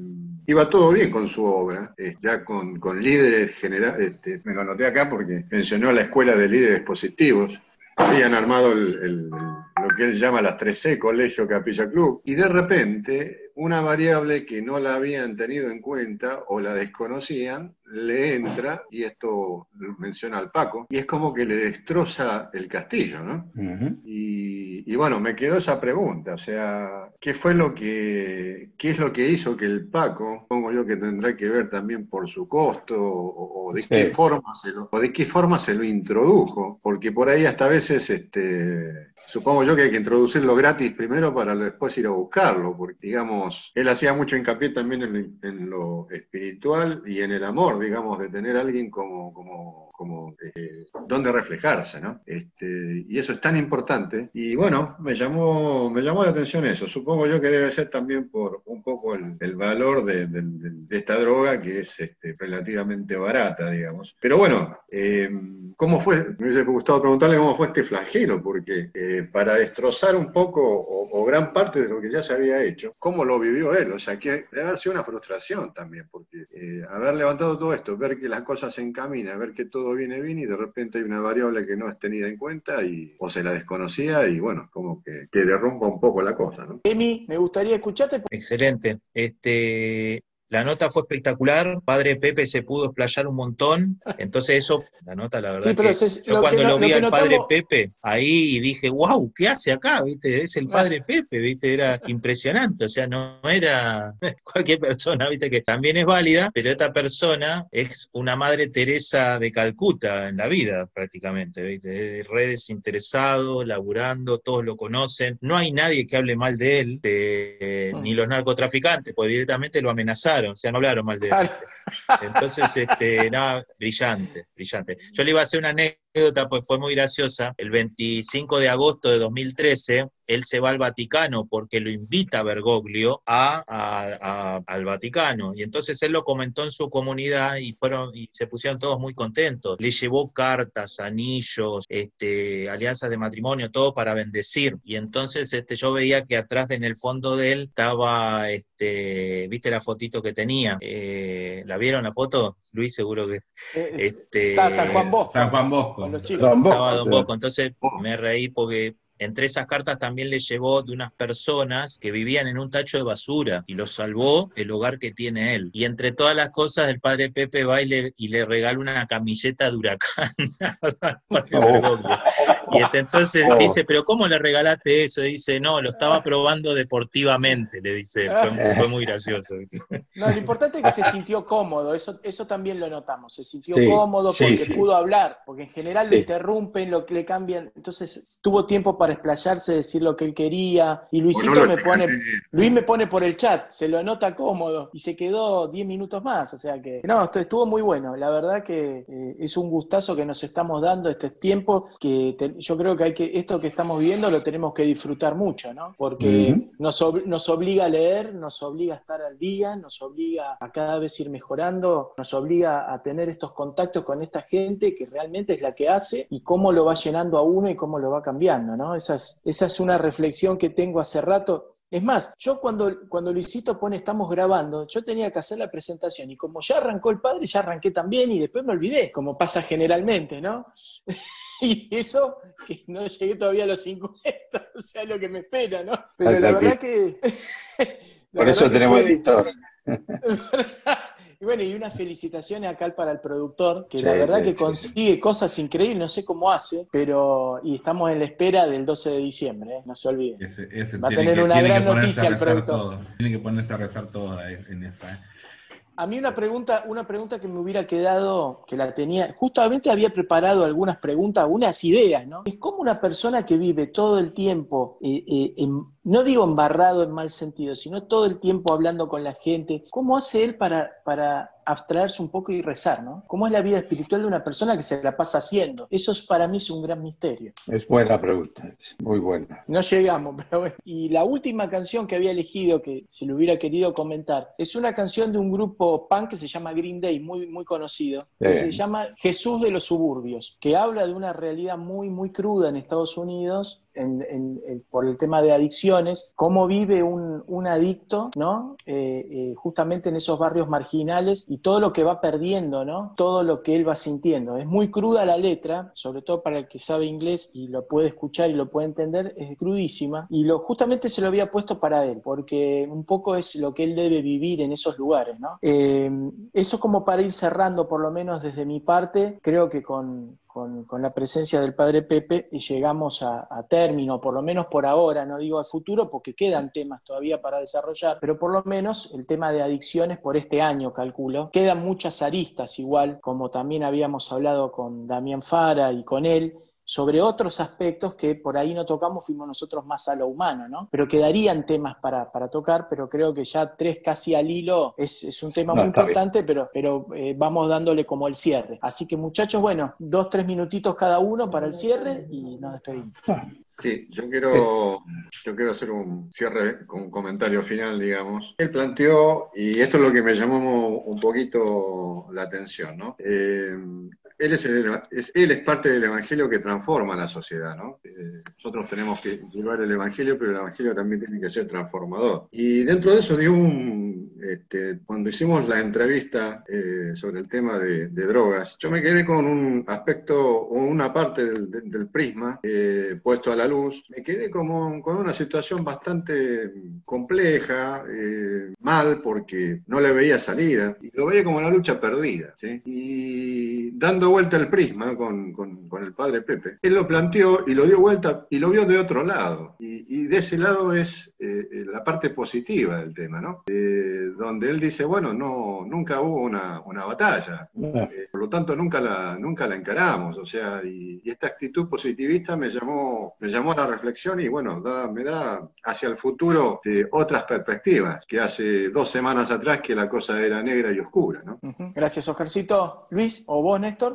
iba todo bien con su obra, eh, ya con, con líderes generales, este, me lo anoté acá porque mencionó la escuela de líderes positivos, habían armado el, lo que él llama las 3C, Colegio Capilla Club, y de repente una variable que no la habían tenido en cuenta o la desconocían, le entra, y esto lo menciona al Paco, y es como que le destroza el castillo, ¿no? Uh -huh. y, y, bueno, me quedó esa pregunta, o sea, ¿qué fue lo que, qué es lo que hizo que el Paco, pongo yo que tendrá que ver también por su costo, o, o de, sí. qué forma se lo, o de qué forma se lo introdujo? Porque por ahí hasta a veces, este, supongo yo que hay que introducirlo gratis primero para después ir a buscarlo, porque digamos, él hacía mucho hincapié también en, en lo espiritual y en el amor, digamos, de tener a alguien como, como, como eh, donde reflejarse, ¿no? Este, y eso es tan importante. Y bueno, me llamó, me llamó la atención eso. Supongo yo que debe ser también por un poco el, valor de, de, esta droga que es este, relativamente barata, digamos. Pero bueno, eh, ¿cómo fue? Me hubiese gustado preguntarle cómo fue este flagelo, porque eh, para destrozar un poco o, o, gran parte de lo que ya se había hecho, ¿cómo lo vivió él? O sea, que debe haber sido una frustración también, porque haber levantado todo esto, ver que las cosas se encaminan, ver que todo viene bien y de repente hay una variable que no es tenida en cuenta y o se la desconocía y bueno, como que, que derrumba un poco la cosa, ¿no? Emi, me gustaría escucharte. Excelente. Este, la nota fue espectacular, padre Pepe se pudo explayar un montón, entonces eso, la nota la verdad sí, pero es, yo lo cuando que, lo, vi lo al notamos... padre Pepe ahí dije, wow, ¿qué hace acá? ¿Viste? Es el padre Pepe, ¿viste? Era impresionante, o sea, no era cualquier persona, ¿viste? Que también es válida, pero esta persona es una madre Teresa de Calcuta en la vida prácticamente, ¿viste? Es re desinteresado, laburando, todos lo conocen, no hay nadie que hable mal de él, de, ni los narcotraficantes, porque directamente lo amenazaron, o sea, no hablaron mal de él. Entonces, este, nada, brillante, brillante. Yo le iba a hacer una anécdota, pues fue muy graciosa. El 25 de agosto de 2013, él se va al Vaticano porque lo invita Bergoglio a, a, a, al Vaticano. Y entonces él lo comentó en su comunidad y fueron y se pusieron todos muy contentos. Le llevó cartas, anillos, este, alianzas de matrimonio, todo para bendecir. Y entonces este, yo veía que atrás en el fondo de él estaba, este, viste la fotito que tenía. Eh, ¿La vieron la foto? Luis, seguro que. Este, está San Juan Bosco. San Juan Bosco. Con los chicos. Estaba Don Bosco. Entonces me reí porque entre esas cartas también le llevó de unas personas que vivían en un tacho de basura y lo salvó el hogar que tiene él. Y entre todas las cosas, el padre Pepe va y le, y le regala una camiseta de huracán oh. Y este, entonces oh. dice, pero ¿cómo le regalaste eso? Y dice, no, lo estaba probando deportivamente, le dice. Fue, fue muy gracioso. No, lo importante es que se sintió cómodo, eso, eso también lo notamos, se sintió sí, cómodo porque sí, sí. pudo hablar, porque en general lo interrumpen, lo que le cambian, entonces tuvo tiempo para explayarse, decir lo que él quería, y Luisito no me pone, Luis me pone por el chat, se lo nota cómodo, y se quedó 10 minutos más, o sea que, no, esto estuvo muy bueno, la verdad que eh, es un gustazo que nos estamos dando este tiempo, que te, yo creo que hay que, esto que estamos viviendo lo tenemos que disfrutar mucho, ¿no? Porque Ujú. nos, ob- nos obliga a leer, nos obliga a estar al día, nos obliga a cada vez ir mejorando, nos obliga a tener estos contactos con esta gente que realmente es la que hace y cómo lo va llenando a uno y cómo lo va cambiando, ¿no? Esa es, esa es una reflexión que tengo hace rato. Es más, yo cuando, cuando Luisito pone estamos grabando, yo tenía que hacer la presentación y como ya arrancó el padre, ya arranqué también y después me olvidé, como pasa generalmente, ¿no? Y eso, que no llegué todavía a los 50, o sea, lo que me espera, ¿no? Pero Hasta la aquí. verdad que... la Por eso que tenemos editor. Y bueno, y unas felicitaciones acá para el productor, que la verdad sí, que sí. consigue cosas increíbles, no sé cómo hace, pero y estamos en la espera del 12 de diciembre, ¿eh? no se olviden. Ese- ese Va a tener que- una gran noticia a el productor. Tiene que ponerse a rezar todo en esa. ¿eh? A mí una pregunta, una pregunta que me hubiera quedado, que la tenía, justamente había preparado algunas preguntas, unas ideas, ¿no? Es como una persona que vive todo el tiempo, eh, eh, en- no digo embarrado en mal sentido, sino todo el tiempo hablando con la gente, ¿cómo hace él para, para abstraerse un poco y rezar, ¿no? ¿Cómo es la vida espiritual de una persona que se la pasa haciendo? Eso es, para mí es un gran misterio. Es buena pregunta, es muy buena. No llegamos, pero bueno. Y la última canción que había elegido, que si lo hubiera querido comentar, es una canción de un grupo punk que se llama Green Day, muy, muy conocido, que Bien. se llama Jesús de los suburbios, que habla de una realidad muy, muy cruda en Estados Unidos. En- en- en- por el tema de adicciones, cómo vive un, un adicto, ¿no? Eh, eh, justamente en esos barrios marginales y todo lo que va perdiendo, ¿no? Todo lo que él va sintiendo. Es muy cruda la letra, sobre todo para el que sabe inglés y lo puede escuchar y lo puede entender, es crudísima. Y lo, justamente se lo había puesto para él, porque un poco es lo que él debe vivir en esos lugares, ¿no? Eh, eso como para ir cerrando, por lo menos desde mi parte, creo que con, con, la presencia del padre Pepe y llegamos a, a término, por lo menos por ahora, no digo al futuro porque quedan temas todavía para desarrollar, pero por lo menos el tema de adicciones por este año, calculo. Quedan muchas aristas igual, como también habíamos hablado con Damián Fara y con él, sobre otros aspectos que por ahí no tocamos, fuimos nosotros más a lo humano, ¿no? Pero quedarían temas para, para tocar, pero creo que ya tres casi al hilo es, es un tema No, muy bien. importante, pero, pero eh, vamos dándole como el cierre. Así que muchachos, bueno, dos, tres minutitos cada uno para el cierre y nos despedimos. Sí, yo quiero, yo quiero hacer un cierre con un comentario final, digamos. Él planteó, y esto es lo que me llamó un poquito la atención, ¿no? Eh, él, es el- es, él es parte del Evangelio que transforma la sociedad, ¿no? Eh, nosotros tenemos que llevar el Evangelio, pero el Evangelio también tiene que ser transformador. Y dentro de eso dio un, este, cuando hicimos la entrevista eh, sobre el tema de, de drogas, yo me quedé con un aspecto o una parte del, del- prisma eh, puesto a la luz, me quedé como con una situación bastante compleja, eh, mal, porque no le veía salida, y lo veía como una lucha perdida. ¿sí? Y dando vuelta el prisma con, con- con el padre Pepe, él lo planteó y lo dio vuelta y lo vio de otro lado. Y, y de ese lado es eh, eh, la parte positiva del tema, ¿no? Eh, donde él dice, bueno, no, nunca hubo una, una batalla, eh, por lo tanto nunca la, nunca la encaramos, o sea, y, y esta actitud positivista me llamó, me llamó a la reflexión y bueno, da- me da hacia el futuro otras perspectivas, que hace dos semanas atrás que la cosa era negra y oscura, ¿no? Gracias, Oscarcito. Luis, o vos, Néstor.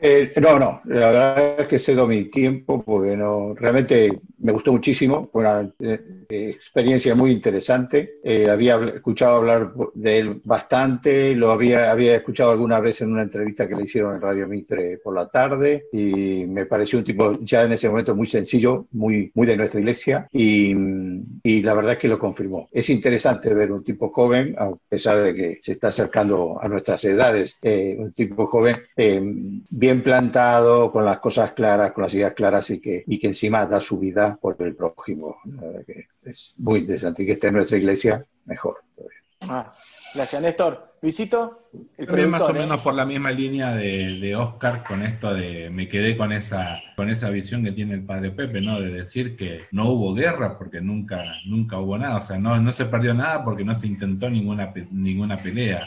Eh, no, no, la verdad es que cedo mi tiempo porque no, realmente me gustó muchísimo, fue una eh, eh, experiencia muy interesante. Había escuchado hablar de él bastante, lo había, había escuchado alguna vez en una entrevista que le hicieron en Radio Mitre por la tarde y me pareció un tipo ya en ese momento muy sencillo, muy, muy de nuestra iglesia y, y la verdad es que lo confirmó. Es interesante ver un tipo joven, a pesar de que se está acercando a nuestras edades, un tipo joven eh, bien plantado, con las cosas claras, con las ideas claras y que, y que encima da su vida por el prójimo. Es muy interesante y que esté en nuestra iglesia, mejor. Ah, gracias, Néstor. Luisito, el También más o. ¿eh? menos por la misma línea de, de Oscar con esto de me quedé con esa con esa visión que tiene el padre Pepe, ¿no? De decir que no hubo guerra porque nunca nunca hubo nada, o sea, no, no se perdió nada porque no se intentó ninguna ninguna pelea.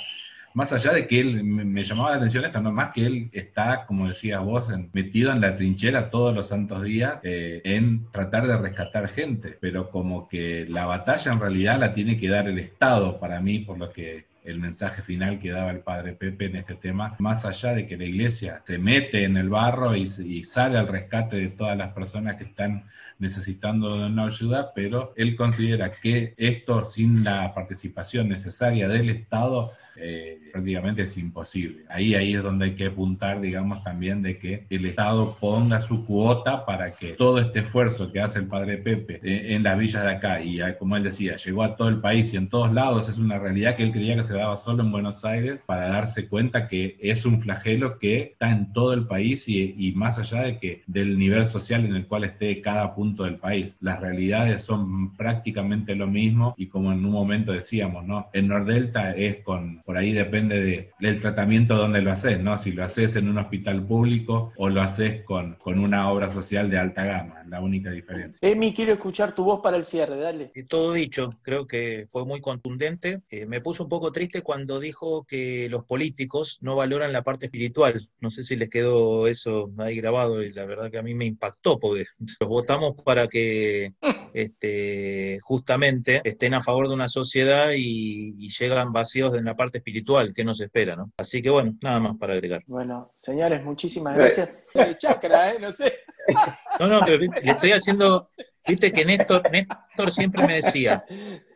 Más allá de que él me, llamaba la atención esto, no más que él está, como decías vos, metido en la trinchera todos los santos días eh, en tratar de rescatar gente, pero como que la batalla en realidad la tiene que dar el Estado para mí, por lo que el mensaje final que daba el padre Pepe en este tema, más allá de que la iglesia se mete en el barro y, y sale al rescate de todas las personas que están necesitando de una ayuda, pero él considera que esto sin la participación necesaria del Estado eh, prácticamente es imposible. Ahí, ahí es donde hay que apuntar, digamos, también de que el Estado ponga su cuota para que todo este esfuerzo que hace el padre Pepe eh, en las villas de acá, y ah, como él decía, llegó a todo el país y en todos lados, es una realidad que él creía que se daba solo en Buenos Aires, para darse cuenta que es un flagelo que está en todo el país y, más allá de que del nivel social en el cual esté cada punto del país. Las realidades son prácticamente lo mismo y como en un momento decíamos, ¿no? En Nordelta es con por ahí depende de, del tratamiento donde lo haces, ¿no? Si lo haces en un hospital público o lo haces con, con una obra social de alta gama, la única diferencia. Emi, quiero escuchar tu voz para el cierre, dale. Y todo dicho, creo que fue muy contundente. Eh, me puso un poco triste cuando dijo que los políticos no valoran la parte espiritual. No sé si les quedó eso ahí grabado y la verdad que a mí me impactó porque los votamos para que este, justamente estén a favor de una sociedad y, y llegan vacíos en la parte espiritual que nos espera, ¿no? Así que bueno, nada más para agregar. Bueno, señores, muchísimas gracias. Eh, chakra, ¿eh? No sé. No, no, pero le estoy haciendo, viste que Néstor, Néstor siempre me decía,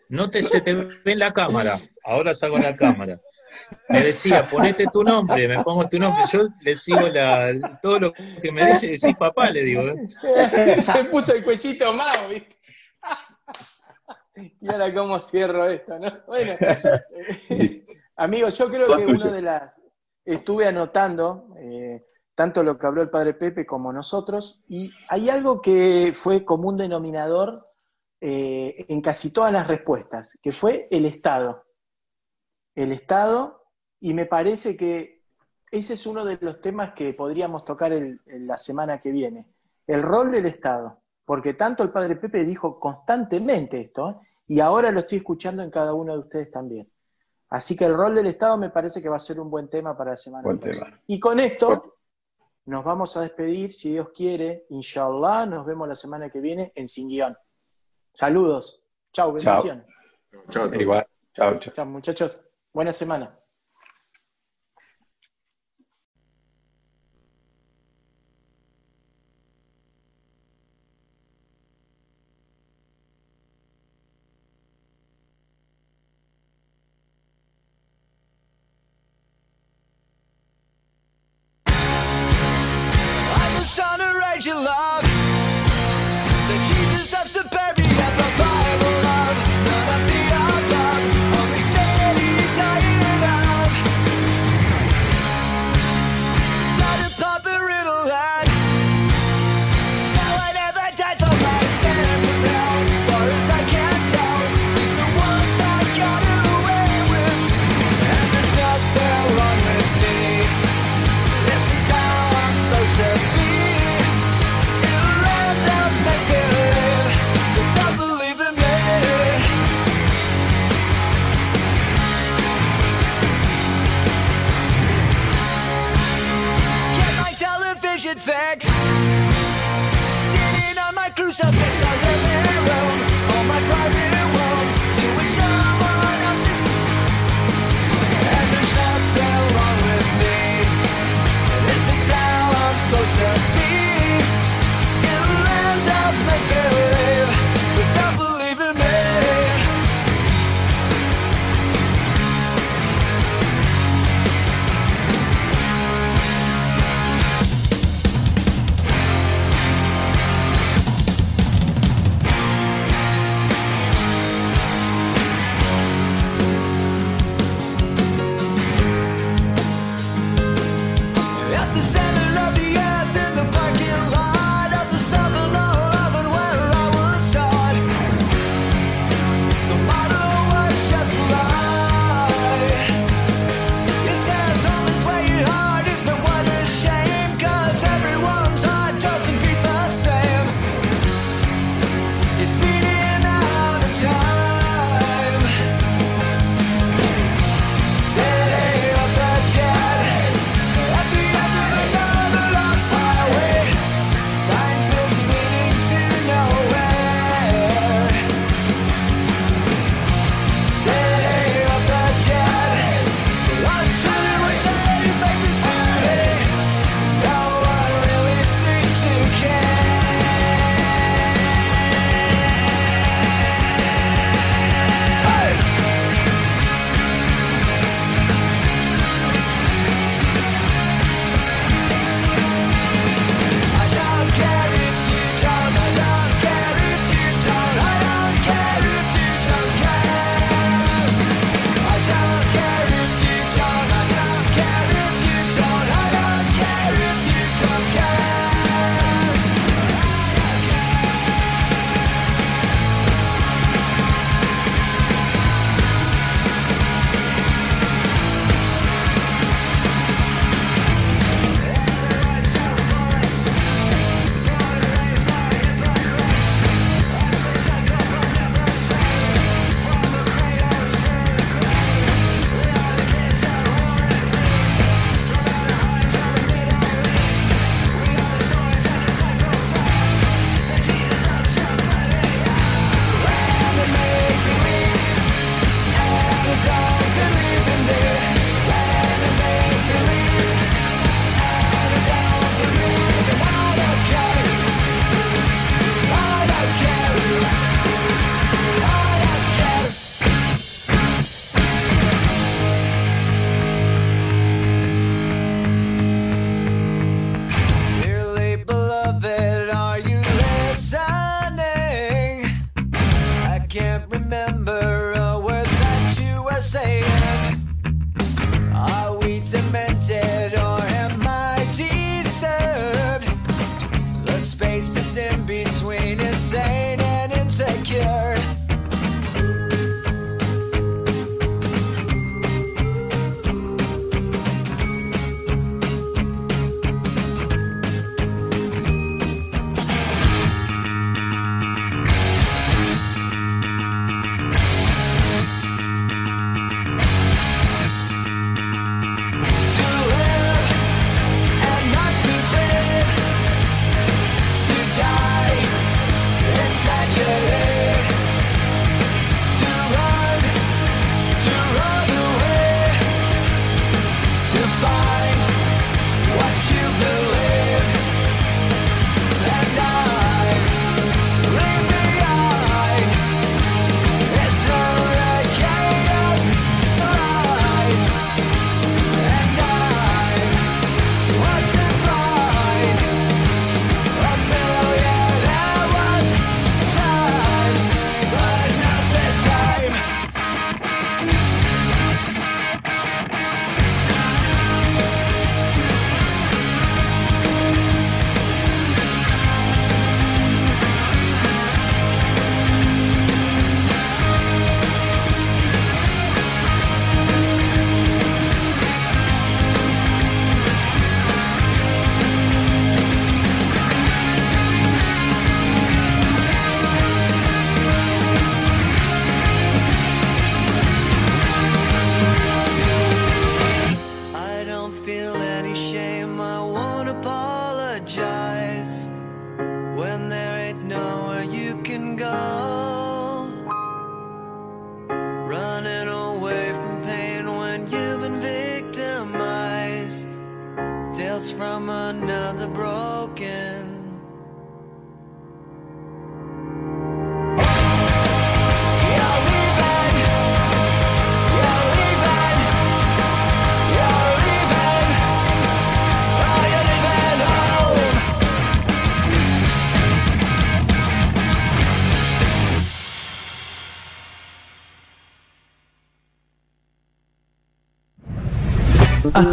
no te se te ve en la cámara, ahora salgo en la cámara. Me decía, ponete tu nombre, me pongo tu nombre. Yo le sigo la, todo lo que me dice, decís papá, le digo. ¿eh? Se puso el cuellito más, ¿viste? Y ahora cómo cierro esto, ¿no? Bueno, amigos, yo creo que una de las... Estuve anotando eh, tanto lo que habló el padre Pepe como nosotros, y hay algo que fue común denominador eh, en casi todas las respuestas, que fue el Estado. El Estado, y me parece que ese es uno de los temas que podríamos tocar el- en la semana que viene, el rol del Estado, porque tanto el padre Pepe dijo constantemente esto, y ahora lo estoy escuchando en cada uno de ustedes también. Así que el rol del Estado me parece que va a ser un buen tema para la semana Buen tema. Y con esto nos vamos a despedir, si Dios quiere, inshallah, nos vemos la semana que viene en Sin Guión. Saludos. Chau, bendiciones. Chao. Igual. Chao, chao. Chao, muchachos. Buena semana.